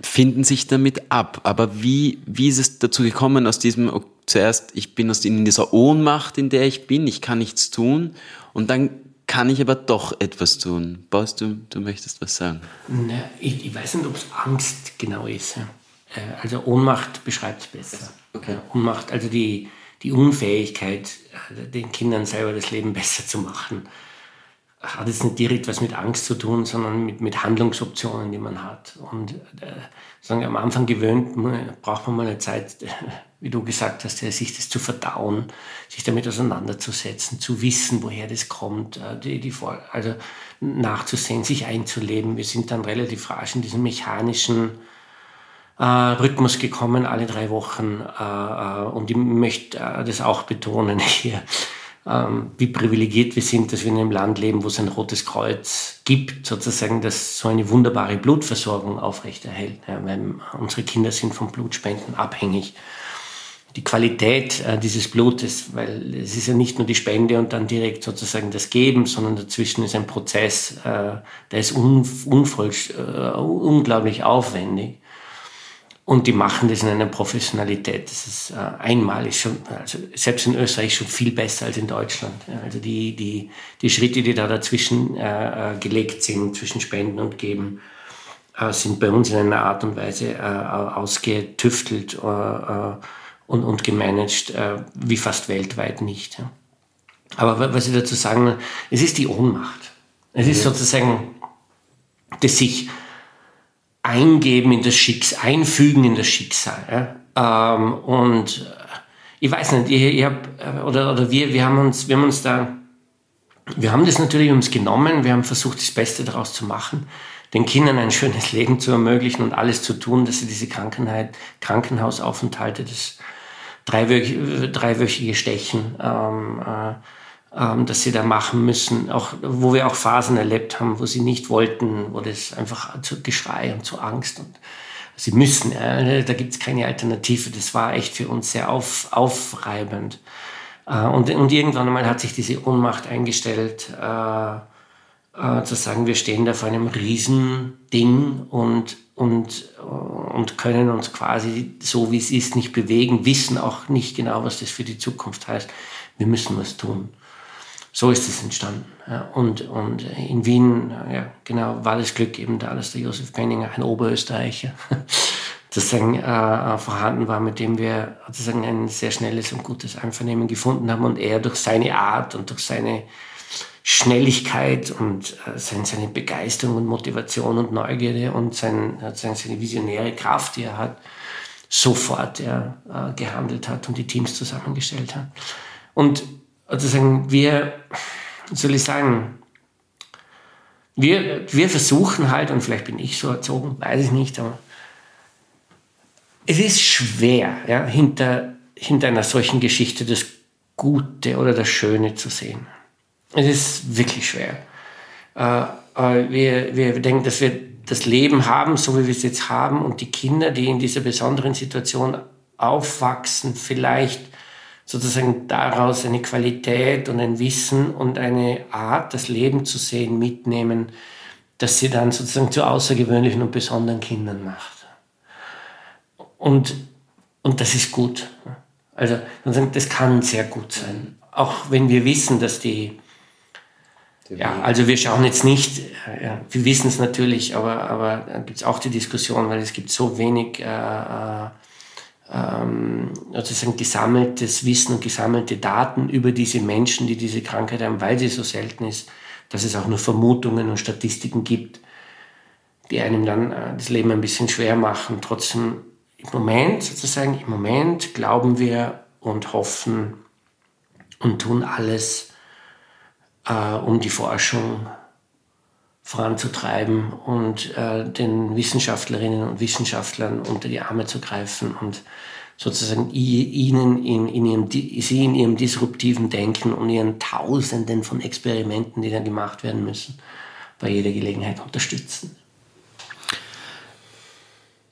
finden sich damit ab. Aber wie, wie ist es dazu gekommen, aus diesem, oh, zuerst, ich bin aus in dieser Ohnmacht, in der ich bin, ich kann nichts tun, und dann kann ich aber doch etwas tun. Boris, du, du möchtest was sagen? Na, ich, ich, weiß nicht, ob es Angst genau ist. Äh, also Ohnmacht beschreibt es besser. Okay. Ohnmacht, also die, die Unfähigkeit, äh, den Kindern selber das Leben besser zu machen, hat jetzt nicht direkt was mit Angst zu tun, sondern mit, mit Handlungsoptionen, die man hat. Und äh, sagen, am Anfang gewöhnt, braucht man mal eine Zeit, wie du gesagt hast, sich das zu verdauen, sich damit auseinanderzusetzen, zu wissen, woher das kommt, äh, die, die, also nachzusehen, sich einzuleben. Wir sind dann relativ rasch in diesen mechanischen äh, Rhythmus gekommen, alle drei Wochen. Äh, äh und ich möchte äh, das auch betonen hier, ähm, wie privilegiert wir sind, dass wir in einem Land leben, wo es ein Rotes Kreuz gibt, sozusagen, das so eine wunderbare Blutversorgung aufrechterhält. Ja, weil unsere Kinder sind von Blutspenden abhängig die Qualität äh, dieses Blutes, weil es ist ja nicht nur die Spende und dann direkt sozusagen das Geben, sondern dazwischen ist ein Prozess, äh, der ist un, unvoll, äh, unglaublich aufwendig. Und die machen das in einer Professionalität. Das ist äh, einmalig schon, also selbst in Österreich schon viel besser als in Deutschland. Also die, die, die Schritte, die da dazwischen äh, äh gelegt sind, zwischen Spenden und Geben, sind bei uns in einer Art und Weise ausgetüftelt. Und, und gemanagt, äh, wie fast weltweit nicht. Ja. Aber was ich dazu sagen, es ist die Ohnmacht. Es ist sozusagen das sich eingeben in das Schicksal, einfügen in das Schicksal. Ja. Ähm, und äh, ich weiß nicht, ich, ich hab, äh, oder, oder wir, wir haben uns, wir haben uns da, wir haben das natürlich uns genommen, wir haben versucht, das Beste daraus zu machen. den Kindern ein schönes Leben zu ermöglichen und alles zu tun, dass sie diese Krankenheit, Krankenhausaufenthalte, das dreiwöchige, dreiwöchige Stechen, ähm, äh, ähm, dass sie da machen müssen, auch wo wir auch Phasen erlebt haben, wo sie nicht wollten, wo das einfach zu Geschrei und zu Angst und sie müssen, äh, da gibt es keine Alternative. Das war echt für uns sehr auf, aufreibend. Äh, und, und irgendwann einmal hat sich diese Ohnmacht eingestellt, äh, äh, zu sagen, wir stehen da vor einem Riesending und, und, und können uns quasi so, wie es ist, nicht bewegen, wissen auch nicht genau, was das für die Zukunft heißt. Wir müssen was tun so ist es entstanden. Und, und in Wien, ja, genau, war das Glück eben da, dass der Josef Penninger, ein Oberösterreicher, sozusagen äh, vorhanden war, mit dem wir sozusagen ein sehr schnelles und gutes Einvernehmen gefunden haben und er durch seine Art und durch seine Schnelligkeit und äh, seine, Begeisterung und Motivation und Neugierde und sein, seine visionäre Kraft, die er hat, sofort ja, äh, gehandelt hat und die Teams zusammengestellt hat. Und sozusagen, wir, soll ich sagen, wir, wir versuchen halt, und vielleicht bin ich so erzogen, weiß ich nicht, aber es ist schwer, ja, hinter, hinter einer solchen Geschichte das Gute oder das Schöne zu sehen. Es ist wirklich schwer. Äh, wir, wir denken, dass wir das Leben haben, so wie wir es jetzt haben, und die Kinder, die in dieser besonderen Situation aufwachsen, vielleicht sozusagen daraus eine Qualität und ein Wissen und eine Art, das Leben zu sehen, mitnehmen, dass sie dann sozusagen zu außergewöhnlichen und besonderen Kindern macht. Und, und das ist gut. Also das kann sehr gut sein. Auch wenn wir wissen, dass die, ja, also wir schauen jetzt nicht, ja, wir wissen es natürlich, aber, aber da gibt es auch die Diskussion, weil es gibt so wenig äh, äh ähm, sozusagen gesammeltes Wissen und gesammelte Daten über diese Menschen, die diese Krankheit haben, weil sie so selten ist, dass es auch nur Vermutungen und Statistiken gibt, die einem dann äh, das Leben ein bisschen schwer machen. Trotzdem im Moment sozusagen, im Moment glauben wir und hoffen und tun alles, äh, um die Forschung voranzutreiben und äh, den Wissenschaftlerinnen und Wissenschaftlern unter die Arme zu greifen und sozusagen ihnen in, in ihrem, sie in ihrem disruptiven Denken und ihren Tausenden von Experimenten, die dann gemacht werden müssen, bei jeder Gelegenheit unterstützen.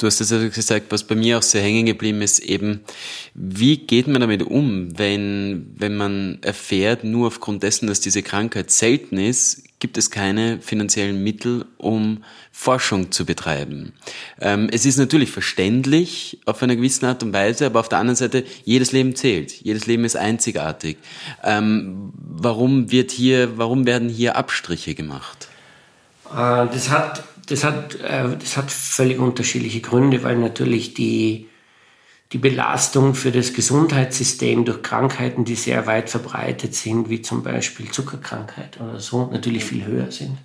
Du hast also gesagt, was bei mir auch sehr hängen geblieben ist, eben, wie geht man damit um, wenn, wenn man erfährt, nur aufgrund dessen, dass diese Krankheit selten ist, gibt es keine finanziellen Mittel, um Forschung zu betreiben. Ähm, es ist natürlich verständlich auf eine gewisse Art und Weise, aber auf der anderen Seite, jedes Leben zählt. Jedes Leben ist einzigartig. Ähm, warum wird hier, warum werden hier Abstriche gemacht? Äh, das hat das hat, äh, das hat völlig unterschiedliche Gründe, weil natürlich die, die Belastung für das Gesundheitssystem durch Krankheiten, die sehr weit verbreitet sind, wie zum Beispiel Zuckerkrankheit oder so, natürlich viel höher sind.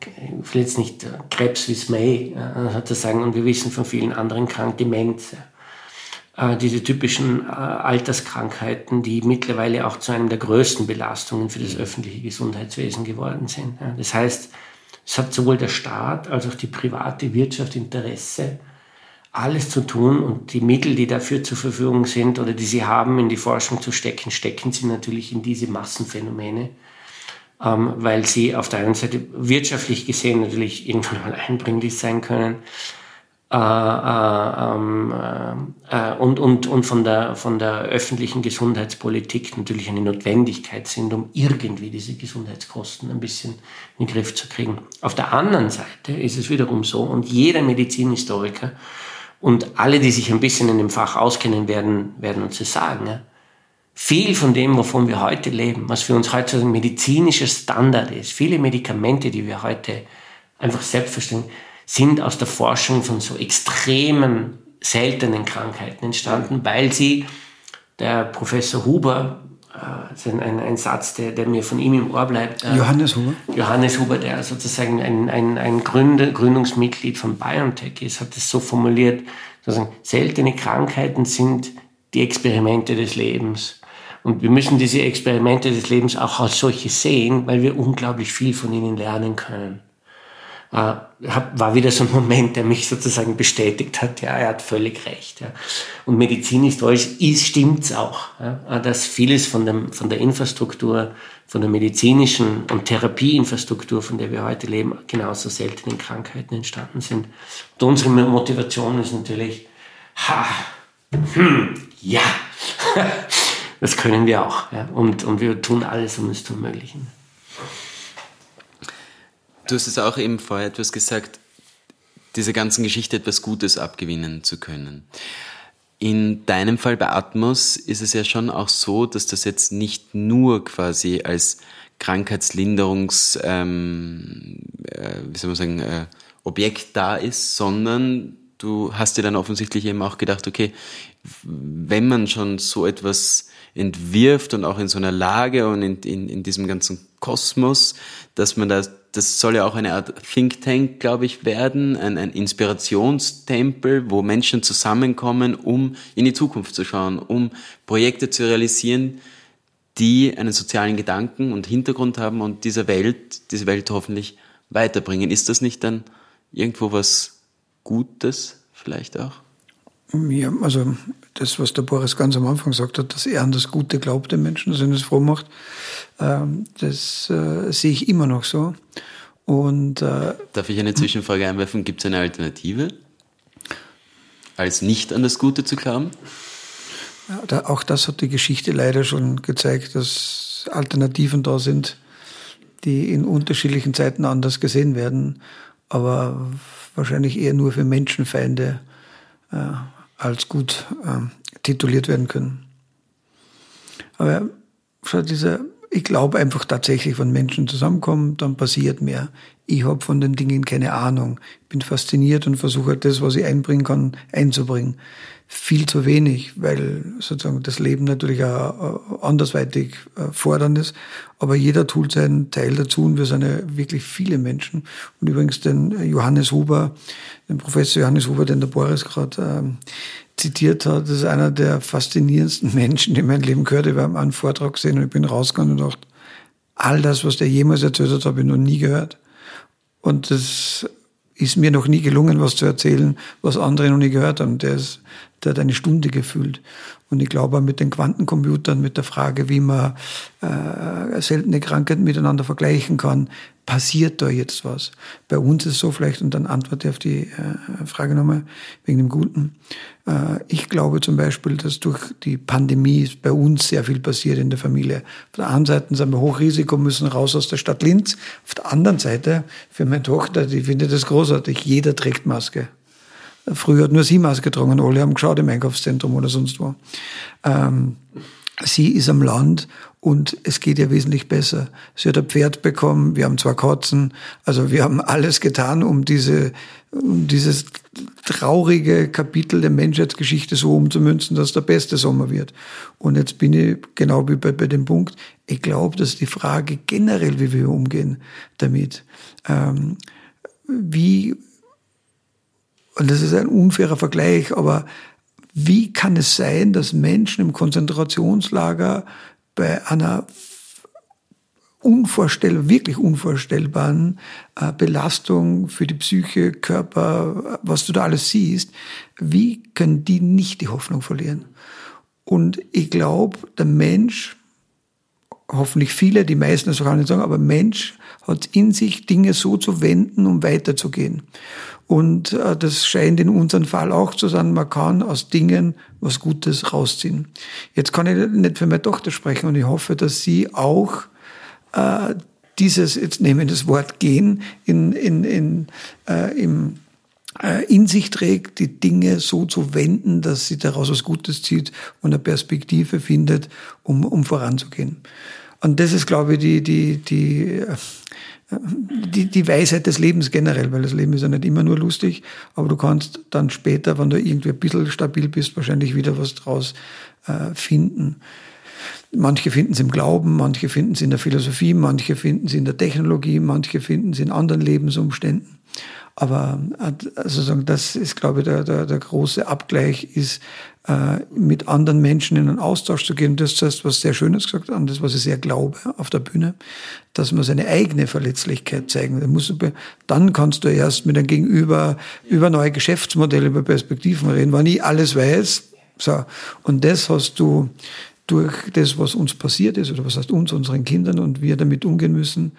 Ich will jetzt nicht äh, Krebs wie Smay äh, sagen, und wir wissen von vielen anderen Krankheiten, Demenz, äh, diese typischen Alterskrankheiten, die mittlerweile auch zu einem der größten Belastungen für das öffentliche Gesundheitswesen geworden sind. Das heißt, es hat sowohl der Staat als auch die private Wirtschaft Interesse, alles zu tun. Und die Mittel, die dafür zur Verfügung sind oder die sie haben, in die Forschung zu stecken, stecken sie natürlich in diese Massenphänomene, ähm, weil sie auf der einen Seite wirtschaftlich gesehen natürlich irgendwann mal einbringlich sein können, äh, äh, ähm, äh, und, und, und von, der, von der öffentlichen Gesundheitspolitik natürlich eine Notwendigkeit sind, um irgendwie diese Gesundheitskosten ein bisschen in den Griff zu kriegen. Auf der anderen Seite ist es wiederum so, und jeder Medizinhistoriker und alle, die sich ein bisschen in dem Fach auskennen, werden, werden uns das sagen. Ja? Viel von dem, wovon wir heute leben, was für uns heute ein medizinischer Standard ist, viele Medikamente, die wir heute einfach selbstverständlich sind aus der Forschung von so extremen, seltenen Krankheiten entstanden, weil sie, der Professor Huber, äh, ein, ein, Satz, der, der, mir von ihm im Ohr bleibt. Äh, Johannes Huber? Johannes Huber, der sozusagen ein, ein, ein Gründer, Gründungsmitglied von BioNTech ist, hat es so formuliert, sozusagen, seltene Krankheiten sind die Experimente des Lebens. Und wir müssen diese Experimente des Lebens auch als solche sehen, weil wir unglaublich viel von ihnen lernen können. Äh, war wieder so ein Moment, der mich sozusagen bestätigt hat, ja, er hat völlig recht. Ja. Und medizinisch-historisch ist, stimmt's auch, ja, dass vieles von, dem, von der Infrastruktur, von der medizinischen und Therapieinfrastruktur, von der wir heute leben, genauso seltenen Krankheiten entstanden sind. Und unsere Motivation ist natürlich, ha, hm, ja, das können wir auch. Ja. Und, und wir tun alles, um es zu ermöglichen. Du hast es auch eben vorher etwas gesagt, dieser ganzen Geschichte etwas Gutes abgewinnen zu können. In deinem Fall bei Atmos ist es ja schon auch so, dass das jetzt nicht nur quasi als Krankheitslinderungs, ähm, äh, wie soll man sagen, äh, Objekt da ist, sondern du hast dir dann offensichtlich eben auch gedacht, okay, wenn man schon so etwas entwirft und auch in so einer Lage und in, in, in diesem ganzen Kosmos, dass man da das soll ja auch eine Art Think Tank, glaube ich, werden, ein, ein Inspirationstempel, wo Menschen zusammenkommen, um in die Zukunft zu schauen, um Projekte zu realisieren, die einen sozialen Gedanken und Hintergrund haben und dieser Welt, diese Welt hoffentlich weiterbringen. Ist das nicht dann irgendwo was Gutes vielleicht auch? Ja, also das, was der Boris ganz am Anfang gesagt hat, dass er an das Gute glaubt, den Menschen, dass er das froh macht, ähm, das äh, sehe ich immer noch so. Und, äh, Darf ich eine Zwischenfrage einwerfen? Gibt es eine Alternative, als nicht an das Gute zu glauben? Ja, da, auch das hat die Geschichte leider schon gezeigt, dass Alternativen da sind, die in unterschiedlichen Zeiten anders gesehen werden, aber wahrscheinlich eher nur für Menschenfeinde äh, als gut äh, tituliert werden können. Aber schau, dieser ich glaube einfach tatsächlich, wenn Menschen zusammenkommen, dann passiert mehr. Ich habe von den Dingen keine Ahnung. Ich bin fasziniert und versuche das, was ich einbringen kann, einzubringen. Viel zu wenig, weil sozusagen das Leben natürlich auch andersweitig äh, fordernd ist. Aber jeder tut seinen Teil dazu und wir sind ja wirklich viele Menschen. Und übrigens den Johannes Huber, den Professor Johannes Huber, den der Boris gerade ähm, zitiert hat, das ist einer der faszinierendsten Menschen, die mein Leben gehört. Ich habe einen Vortrag gesehen und ich bin rausgegangen und dachte, all das, was der jemals erzählt hat, habe ich noch nie gehört. Und das ist mir noch nie gelungen, was zu erzählen, was andere noch nie gehört haben. Der, ist, der hat eine Stunde gefühlt. Und ich glaube, mit den Quantencomputern, mit der Frage, wie man äh, seltene Krankheiten miteinander vergleichen kann, passiert da jetzt was? Bei uns ist es so vielleicht, und dann antworte ich auf die äh, Frage nochmal wegen dem Guten. Äh, ich glaube zum Beispiel, dass durch die Pandemie bei uns sehr viel passiert in der Familie. Auf der einen Seite sind wir Hochrisiko, müssen raus aus der Stadt Linz. Auf der anderen Seite, für meine Tochter, die findet das großartig, jeder trägt Maske. Früher hat nur sie Maske getragen, alle haben geschaut im Einkaufszentrum oder sonst wo. Ähm, sie ist am Land und es geht ihr wesentlich besser. Sie hat ein Pferd bekommen, wir haben zwei Katzen, also wir haben alles getan, um diese, um dieses traurige Kapitel der Menschheitsgeschichte so umzumünzen, dass der beste Sommer wird. Und jetzt bin ich genau wie bei, bei dem Punkt, ich glaube, dass die Frage generell, wie wir umgehen damit, ähm, wie und das ist ein unfairer Vergleich, aber wie kann es sein, dass Menschen im Konzentrationslager bei einer unvorstellbar, wirklich unvorstellbaren äh, Belastung für die Psyche, Körper, was du da alles siehst, wie können die nicht die Hoffnung verlieren? Und ich glaube, der Mensch, hoffentlich viele, die meisten das auch nicht sagen, aber Mensch hat in sich Dinge so zu wenden, um weiterzugehen. Und äh, das scheint in unserem Fall auch zu sein, man kann aus Dingen was Gutes rausziehen. Jetzt kann ich nicht für meine Tochter sprechen und ich hoffe, dass sie auch äh, dieses, jetzt nehme ich das Wort gehen, in, in, in, äh, im, äh, in sich trägt, die Dinge so zu wenden, dass sie daraus was Gutes zieht und eine Perspektive findet, um, um voranzugehen. Und das ist, glaube ich, die, die, die, die, die Weisheit des Lebens generell, weil das Leben ist ja nicht immer nur lustig, aber du kannst dann später, wenn du irgendwie ein bisschen stabil bist, wahrscheinlich wieder was draus äh, finden. Manche finden es im Glauben, manche finden es in der Philosophie, manche finden es in der Technologie, manche finden es in anderen Lebensumständen. Aber also das ist, glaube ich, der, der, der große Abgleich ist, äh, mit anderen Menschen in einen Austausch zu gehen. Das ist was sehr Schönes gesagt, an das, was ich sehr glaube auf der Bühne, dass man seine eigene Verletzlichkeit zeigen will. Dann kannst du erst mit einem Gegenüber über neue Geschäftsmodelle, über Perspektiven reden, wenn ich alles weiß. So. Und das hast du durch das, was uns passiert ist, oder was heißt uns, unseren Kindern und wir damit umgehen müssen,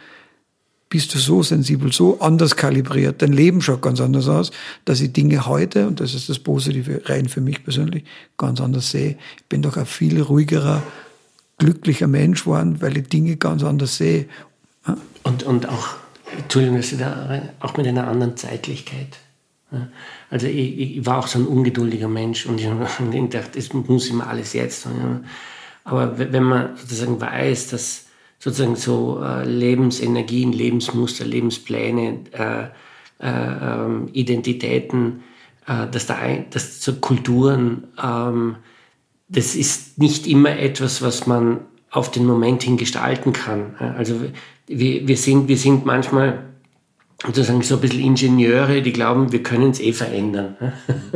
bist du so sensibel, so anders kalibriert, dein Leben schaut ganz anders aus, dass ich Dinge heute, und das ist das Positive rein für mich persönlich, ganz anders sehe. Ich bin doch ein viel ruhigerer, glücklicher Mensch geworden, weil ich Dinge ganz anders sehe. Und, und auch, Entschuldigung, auch mit einer anderen Zeitlichkeit. Also ich, ich, war auch so ein ungeduldiger Mensch und ich habe gedacht, es muss immer alles jetzt. Aber wenn man sozusagen weiß, dass sozusagen so äh, Lebensenergien, Lebensmuster, Lebenspläne, äh, äh, ähm, Identitäten, äh, dass, da ein, dass so Kulturen, ähm, das ist nicht immer etwas, was man auf den Moment hin gestalten kann. Also wir, wir, sind, wir sind manchmal sozusagen so ein bisschen Ingenieure, die glauben, wir können es eh verändern.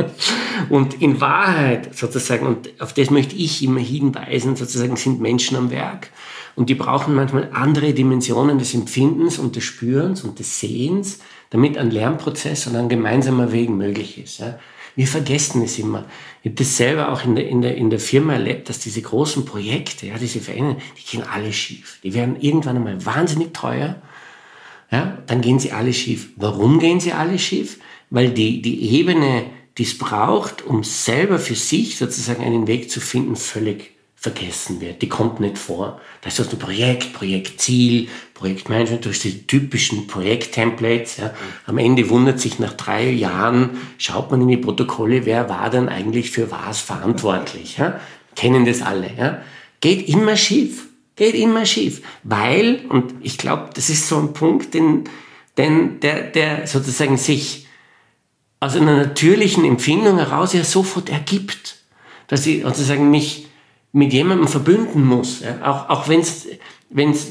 und in Wahrheit sozusagen, und auf das möchte ich immer hinweisen, sozusagen sind Menschen am Werk. Und die brauchen manchmal andere Dimensionen des Empfindens und des Spürens und des Sehens, damit ein Lernprozess und ein gemeinsamer Weg möglich ist. Wir vergessen es immer. Ich habe das selber auch in der, in, der, in der Firma erlebt, dass diese großen Projekte, ja, diese Veränderungen, die gehen alle schief. Die werden irgendwann einmal wahnsinnig teuer. Ja, dann gehen sie alle schief. Warum gehen sie alle schief? Weil die, die Ebene, die es braucht, um selber für sich sozusagen einen Weg zu finden, völlig vergessen wird. Die kommt nicht vor. Das ist ein Projekt, Projektziel, Projektmanagement, durch die typischen Projekttemplates. Ja. Am Ende wundert sich nach drei Jahren, schaut man in die Protokolle, wer war denn eigentlich für was verantwortlich. Ja. Kennen das alle. Ja. Geht immer schief. Geht immer schief. Weil, und ich glaube, das ist so ein Punkt, den, den, der, der sozusagen sich aus einer natürlichen Empfindung heraus ja sofort ergibt. Dass ich sozusagen mich mit jemandem verbünden muss, ja, auch, auch wenn es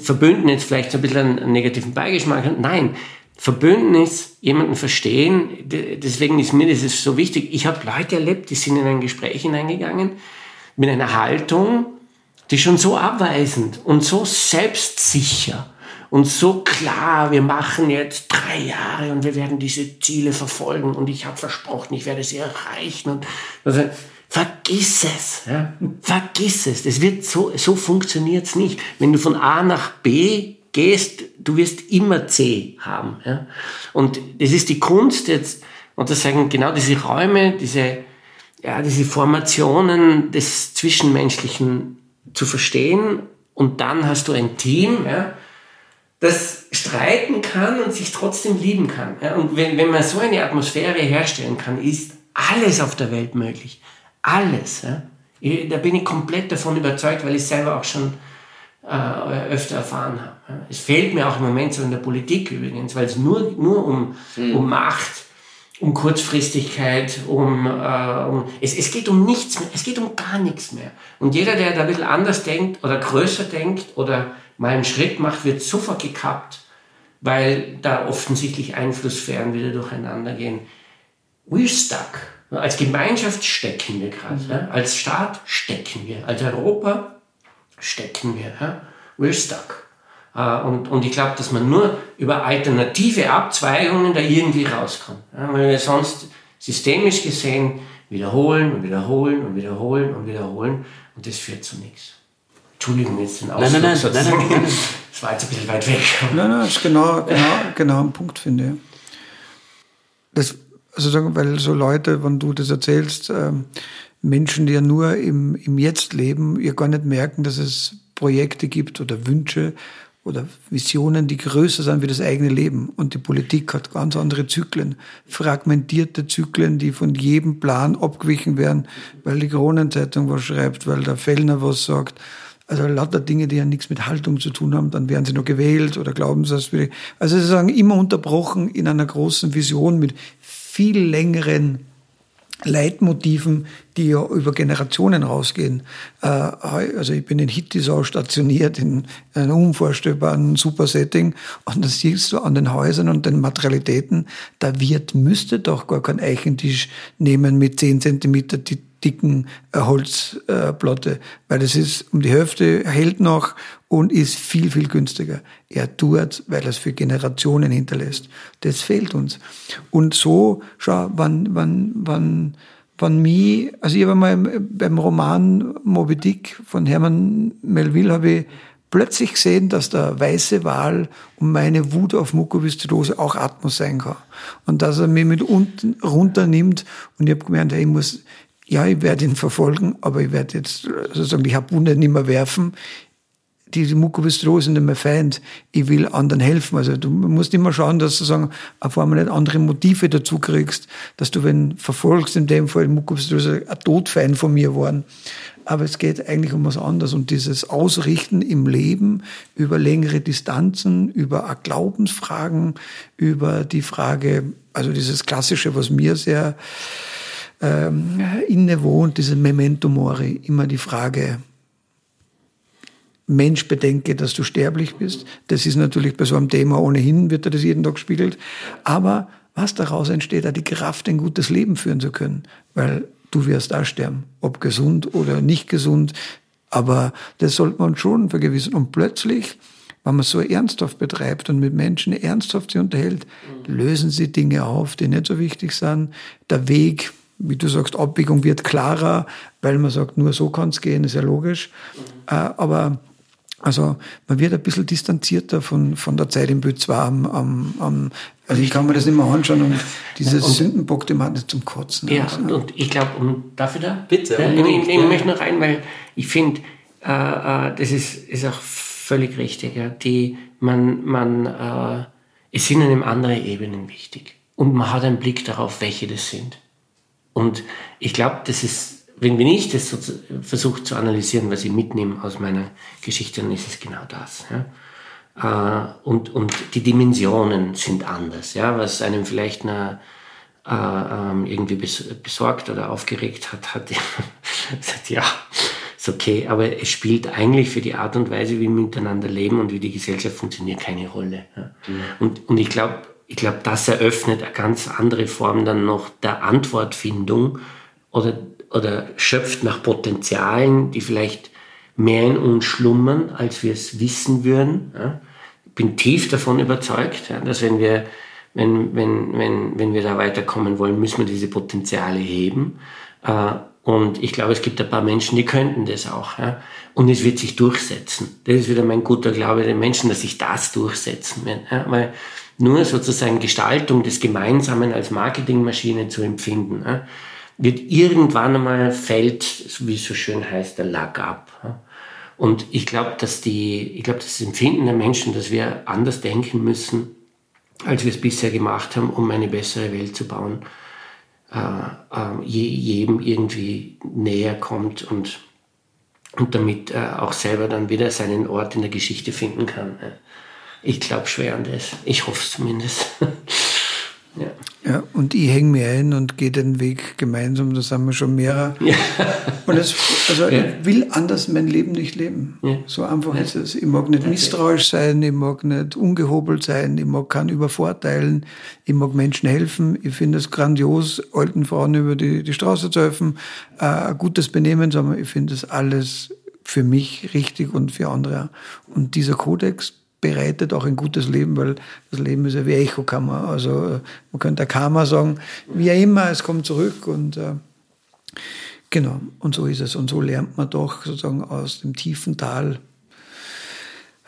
verbünden jetzt vielleicht so ein bisschen einen, negativen Beigeschmack hat, nein, verbünden ist jemanden verstehen, deswegen ist mir das so wichtig. Ich habe Leute erlebt, die sind in ein Gespräch hineingegangen mit einer Haltung, die schon so abweisend und so selbstsicher und so klar, wir machen jetzt drei Jahre und wir werden diese Ziele verfolgen und ich habe versprochen, ich werde sie erreichen und also, Vergiss es. Ja? Vergiss es. Das wird so, so funktioniert's nicht. Wenn du von A nach B gehst, du wirst immer C haben. Ja? Und das ist die Kunst jetzt, und das sagen genau diese Räume, diese, ja, diese Formationen des Zwischenmenschlichen zu verstehen. Und dann hast du ein Team, ja, das streiten kann und sich trotzdem lieben kann. Ja? Und wenn, wenn man so eine Atmosphäre herstellen kann, ist alles auf der Welt möglich. Alles. Ja? Da bin ich komplett davon überzeugt, weil ich selber auch schon äh, öfter erfahren habe. Es fehlt mir auch im Moment so in der Politik übrigens, weil es nur, nur um, mhm. um Macht, um Kurzfristigkeit, um, äh, um es, es geht um nichts mehr, es geht um gar nichts mehr. Und jeder, der da ein bisschen anders denkt oder größer denkt oder mal einen Schritt macht, wird sofort gekappt, weil da offensichtlich Einflusssphären wieder durcheinander gehen. We're stuck. Als Gemeinschaft stecken wir gerade, mhm. ja? als Staat stecken wir, als Europa stecken wir. Ja? We're stuck. Uh, und, und ich glaube, dass man nur über alternative Abzweigungen da irgendwie rauskommt. Ja? Weil wir sonst systemisch gesehen wiederholen und wiederholen und wiederholen und wiederholen und das führt zu nichts. Entschuldigung, jetzt den Ausdruck. Nein, nein, nein, nein, nein, nein, nein. Das war jetzt ein bisschen weit weg. Nein, nein, das ist genau, genau, genau ein Punkt, finde ich. Das also sagen, weil so Leute, wenn du das erzählst, ähm, Menschen, die ja nur im, im Jetzt leben, ihr gar nicht merken, dass es Projekte gibt oder Wünsche oder Visionen, die größer sind wie das eigene Leben. Und die Politik hat ganz andere Zyklen, fragmentierte Zyklen, die von jedem Plan abgewichen werden, weil die Kronenzeitung was schreibt, weil der Fellner was sagt. Also lauter Dinge, die ja nichts mit Haltung zu tun haben, dann werden sie nur gewählt oder glauben sie das. Also sie sagen immer unterbrochen in einer großen Vision mit viel längeren Leitmotiven, die ja über Generationen rausgehen. Äh, also ich bin in Hittisau stationiert, in einem unvorstellbaren super Setting und das siehst du an den Häusern und den Materialitäten, der Wirt müsste doch gar keinen Eichentisch nehmen mit zehn Zentimeter dicken äh, Holzplatte, weil das ist um die Hälfte hält noch und ist viel, viel günstiger. Er tut, weil er es für Generationen hinterlässt. Das fehlt uns. Und so, schau, wann, wann, wann, wann mich, also ich habe mal beim Roman Moby Dick von Hermann Melville habe ich plötzlich gesehen, dass der weiße Wal und meine Wut auf Mukoviszidose auch Atmos sein kann. Und dass er mich mit unten runternimmt und ich habe gemerkt, hey, ich muss, ja, ich werde ihn verfolgen, aber ich werde jetzt sozusagen die Harpune nicht mehr werfen. Die Mukoviszidose nicht mehr Feind. Ich will anderen helfen. Also du musst immer schauen, dass du sagen, auf einmal nicht andere Motive dazu kriegst, dass du, wenn verfolgst, in dem Fall Mukoviszidose ein Todfeind von mir waren. Aber es geht eigentlich um was anderes. Und dieses Ausrichten im Leben über längere Distanzen, über Glaubensfragen, über die Frage, also dieses Klassische, was mir sehr ähm, innewohnt, diese Memento Mori, immer die Frage, Mensch, bedenke, dass du sterblich bist. Das ist natürlich bei so einem Thema ohnehin, wird er das jeden Tag gespiegelt. Aber was daraus entsteht, hat die Kraft, ein gutes Leben führen zu können. Weil du wirst auch sterben, ob gesund oder nicht gesund. Aber das sollte man schon vergewissen. Und plötzlich, wenn man so ernsthaft betreibt und mit Menschen ernsthaft sich unterhält, lösen sie Dinge auf, die nicht so wichtig sind. Der Weg wie du sagst, Abbiegung wird klarer, weil man sagt, nur so kann es gehen, ist ja logisch. Mhm. aber also man wird ein bisschen distanzierter von, von der Zeit im Bild 2 am, am, am also ich kann mir das nicht mehr anschauen und dieses und, Sündenbock-Thema nicht zum Kotzen. Ja, also. und, und, ich glaube, um, darf ich da? Bitte. Ja, ich, ich, ich, möchte noch rein, weil ich finde, äh, äh, das ist, ist auch völlig richtig. Ja. Die, man, man, äh, es sind einem andere Ebenen wichtig. Und man hat einen Blick darauf, welche das sind. Und ich glaube, das ist, wenn, wenn ich das so versuche zu analysieren, was ich mitnehme aus meiner Geschichte, dann ist es genau das. Ja? Äh, und, und die Dimensionen sind anders. Ja? Was einem vielleicht eine, äh, ähm, irgendwie besorgt oder aufgeregt hat, hat gesagt, ja, ist okay, aber es spielt eigentlich für die Art und Weise, wie wir miteinander leben und wie die Gesellschaft funktioniert, keine Rolle. Ja? Mhm. Und, und ich glaube, ich glaube, das eröffnet eine ganz andere Form dann noch der Antwortfindung oder, oder schöpft nach Potenzialen, die vielleicht mehr in uns schlummern, als wir es wissen würden. Ja. Ich bin tief davon überzeugt, ja, dass wenn wir, wenn, wenn, wenn, wenn wir da weiterkommen wollen, müssen wir diese Potenziale heben. Äh, und ich glaube, es gibt ein paar Menschen, die könnten das auch. Ja. Und es wird sich durchsetzen. Das ist wieder mein guter Glaube den Menschen, dass sich das durchsetzen wird. Ja. Weil nur sozusagen Gestaltung des Gemeinsamen als Marketingmaschine zu empfinden, wird irgendwann einmal fällt, wie es so schön heißt, der Lack ab. Und ich glaube, dass die, ich glaube, das Empfinden der Menschen, dass wir anders denken müssen, als wir es bisher gemacht haben, um eine bessere Welt zu bauen, äh, äh, jedem irgendwie näher kommt und, und damit äh, auch selber dann wieder seinen Ort in der Geschichte finden kann. Ich glaube schwer an das. Ich hoffe es zumindest. ja. ja, und ich hänge mir ein und gehe den Weg gemeinsam, das haben wir schon mehrere. Ja. Und das, also ja. ich will anders mein Leben nicht leben. So einfach ist es. Ich mag nicht misstrauisch sein, ich mag nicht ungehobelt sein, ich mag keinen übervorteilen, ich mag Menschen helfen. Ich finde es grandios, alten Frauen über die, die Straße zu helfen, äh, gutes Benehmen haben. Ich finde das alles für mich richtig und für andere. Und dieser Kodex bereitet auch ein gutes Leben, weil das Leben ist ja wie Echokammer. Also man könnte Karma sagen, wie immer, es kommt zurück und äh, genau, und so ist es. Und so lernt man doch sozusagen aus dem tiefen Tal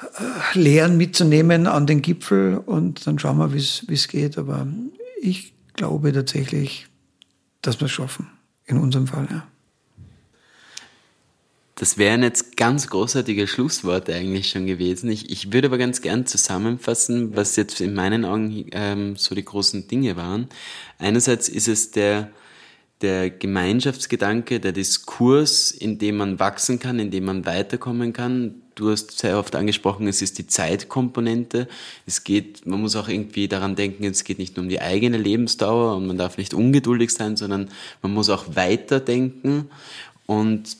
äh, Lehren mitzunehmen an den Gipfel und dann schauen wir, wie es geht. Aber ich glaube tatsächlich, dass wir es schaffen, in unserem Fall, ja. Das wären jetzt ganz großartige Schlussworte eigentlich schon gewesen. Ich, ich würde aber ganz gern zusammenfassen, was jetzt in meinen Augen ähm, so die großen Dinge waren. Einerseits ist es der, der Gemeinschaftsgedanke, der Diskurs, in dem man wachsen kann, in dem man weiterkommen kann, Du hast sehr oft angesprochen, es ist die Zeitkomponente. Es geht, man muss auch irgendwie daran denken, es geht nicht nur um die eigene Lebensdauer und man darf nicht ungeduldig sein, sondern man muss auch weiterdenken und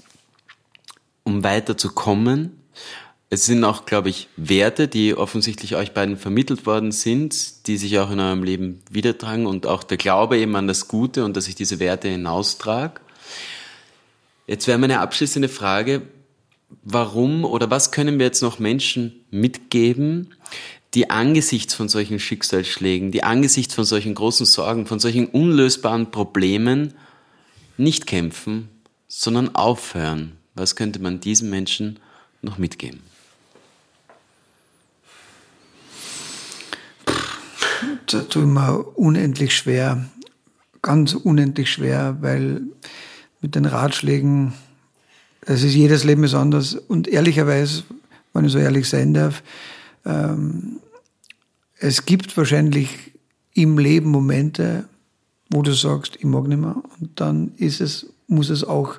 um weiterzukommen. Es sind auch, glaube ich, Werte, die offensichtlich euch beiden vermittelt worden sind, die sich auch in eurem Leben wiedertragen und auch der Glaube eben an das Gute und dass ich diese Werte hinaustrage. Jetzt wäre meine abschließende Frage, warum oder was können wir jetzt noch Menschen mitgeben, die angesichts von solchen Schicksalsschlägen, die angesichts von solchen großen Sorgen, von solchen unlösbaren Problemen nicht kämpfen, sondern aufhören? Was könnte man diesen Menschen noch mitgeben? Da tue ich mir unendlich schwer, ganz unendlich schwer, weil mit den Ratschlägen, es ist jedes Leben ist anders und ehrlicherweise, wenn ich so ehrlich sein darf, ähm, es gibt wahrscheinlich im Leben Momente, wo du sagst, ich mag nicht mehr und dann ist es, muss es auch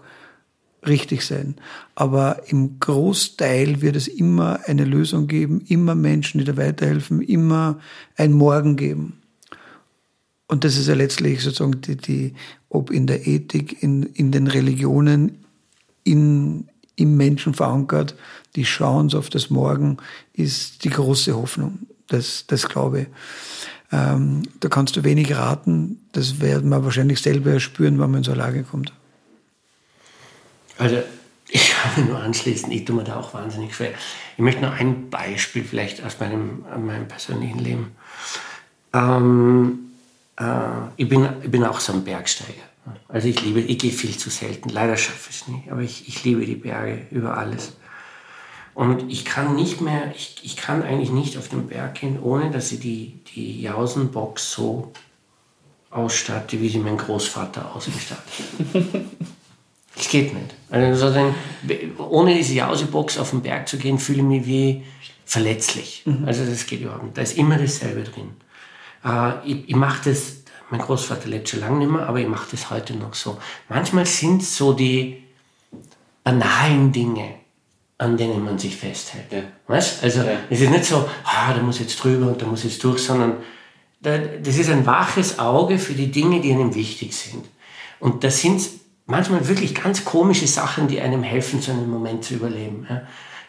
richtig sein. Aber im Großteil wird es immer eine Lösung geben, immer Menschen, die da weiterhelfen, immer ein Morgen geben. Und das ist ja letztlich sozusagen die, die ob in der Ethik, in, in den Religionen, in, im Menschen verankert, die Chance auf das Morgen ist die große Hoffnung. Das, das glaube ich. Ähm, da kannst du wenig raten. Das werden wir wahrscheinlich selber spüren, wenn man in so eine Lage kommt. Also ich kann nur anschließen, ich tue mir da auch wahnsinnig schwer. Ich möchte noch ein Beispiel vielleicht aus meinem, meinem persönlichen Leben. Ähm, äh, ich, bin, ich bin auch so ein Bergsteiger. Also ich liebe, ich gehe viel zu selten, leider schaffe ich es nicht, aber ich, ich liebe die Berge über alles. Und ich kann nicht mehr, ich, ich kann eigentlich nicht auf den Berg gehen, ohne dass ich die, die Jausenbox so ausstatte, wie sie mein Großvater ausgestattet hat. Das geht nicht. Also sozusagen, ohne diese Jausebox auf den Berg zu gehen, fühle ich mich wie verletzlich. Mhm. Also das geht überhaupt nicht. Da ist immer dasselbe drin. Äh, ich, ich mache das, mein Großvater lebt schon lange nicht mehr, aber ich mache das heute noch so. Manchmal sind es so die banalen Dinge, an denen man sich festhält. Ja. Weißt? Also ja. es ist nicht so, ah, da muss jetzt drüber und da muss jetzt durch, sondern das ist ein waches Auge für die Dinge, die einem wichtig sind. Und das sind manchmal wirklich ganz komische Sachen, die einem helfen, so einen Moment zu überleben.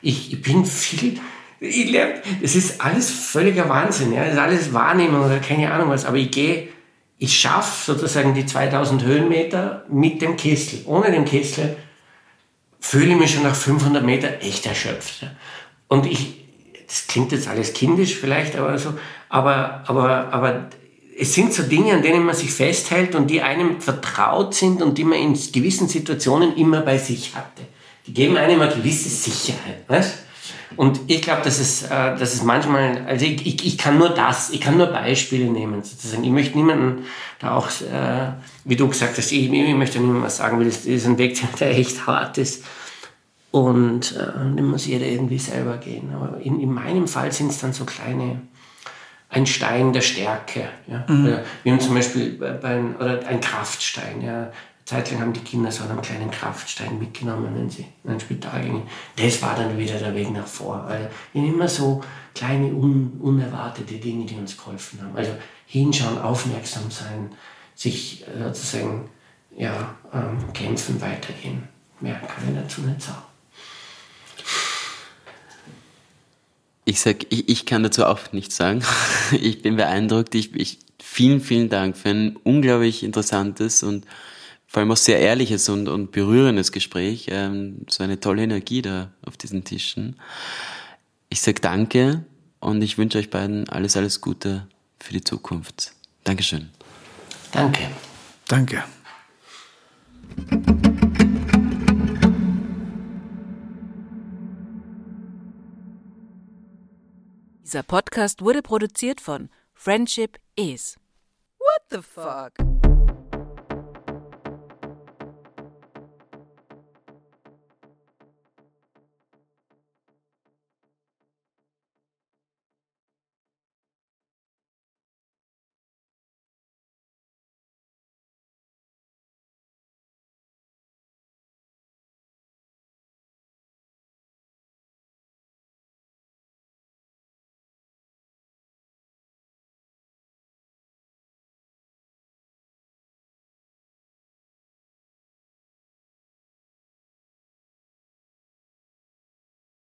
Ich, ich bin viel, ich lerne, das ist alles völliger Wahnsinn, ja, das ist alles Wahrnehmung oder keine Ahnung was, aber ich gehe, ich schaffe sozusagen die 2000 Höhenmeter mit dem Kessel. Ohne den Kessel fühle ich mich schon nach 500 Meter echt erschöpft. Und ich, das klingt jetzt alles kindisch vielleicht, aber so, aber, aber, aber es sind so Dinge, an denen man sich festhält und die einem vertraut sind und die man in gewissen Situationen immer bei sich hatte. Die geben einem eine gewisse Sicherheit. Weißt? Und ich glaube, dass es, äh, dass es manchmal, also ich, ich, ich kann nur das, ich kann nur Beispiele nehmen sozusagen. Ich möchte niemanden da auch, äh, wie du gesagt hast, ich, ich möchte niemandem was sagen, weil das ist ein Weg, der echt hart ist. Und äh, den muss jeder irgendwie selber gehen. Aber in, in meinem Fall sind es dann so kleine, ein Stein der Stärke. Ja. Mhm. Wir haben zum Beispiel bei, oder ein Kraftstein. Ja. Zeitlang haben die Kinder so einen kleinen Kraftstein mitgenommen, wenn sie in ein Spital gingen. Das war dann wieder der Weg nach vor. Weil immer so kleine, un, unerwartete Dinge, die uns geholfen haben. Also hinschauen, aufmerksam sein, sich äh, sozusagen ja, ähm, kämpfen, weitergehen. Mehr kann ich dazu nicht sagen. Ich sag, ich, ich kann dazu auch nichts sagen. Ich bin beeindruckt. Ich, ich, vielen, vielen Dank für ein unglaublich interessantes und vor allem auch sehr ehrliches und, und berührendes Gespräch. Ähm, so eine tolle Energie da auf diesen Tischen. Ich sag danke und ich wünsche euch beiden alles, alles Gute für die Zukunft. Dankeschön. Danke. Danke. Dieser Podcast wurde produziert von Friendship Is. What the fuck?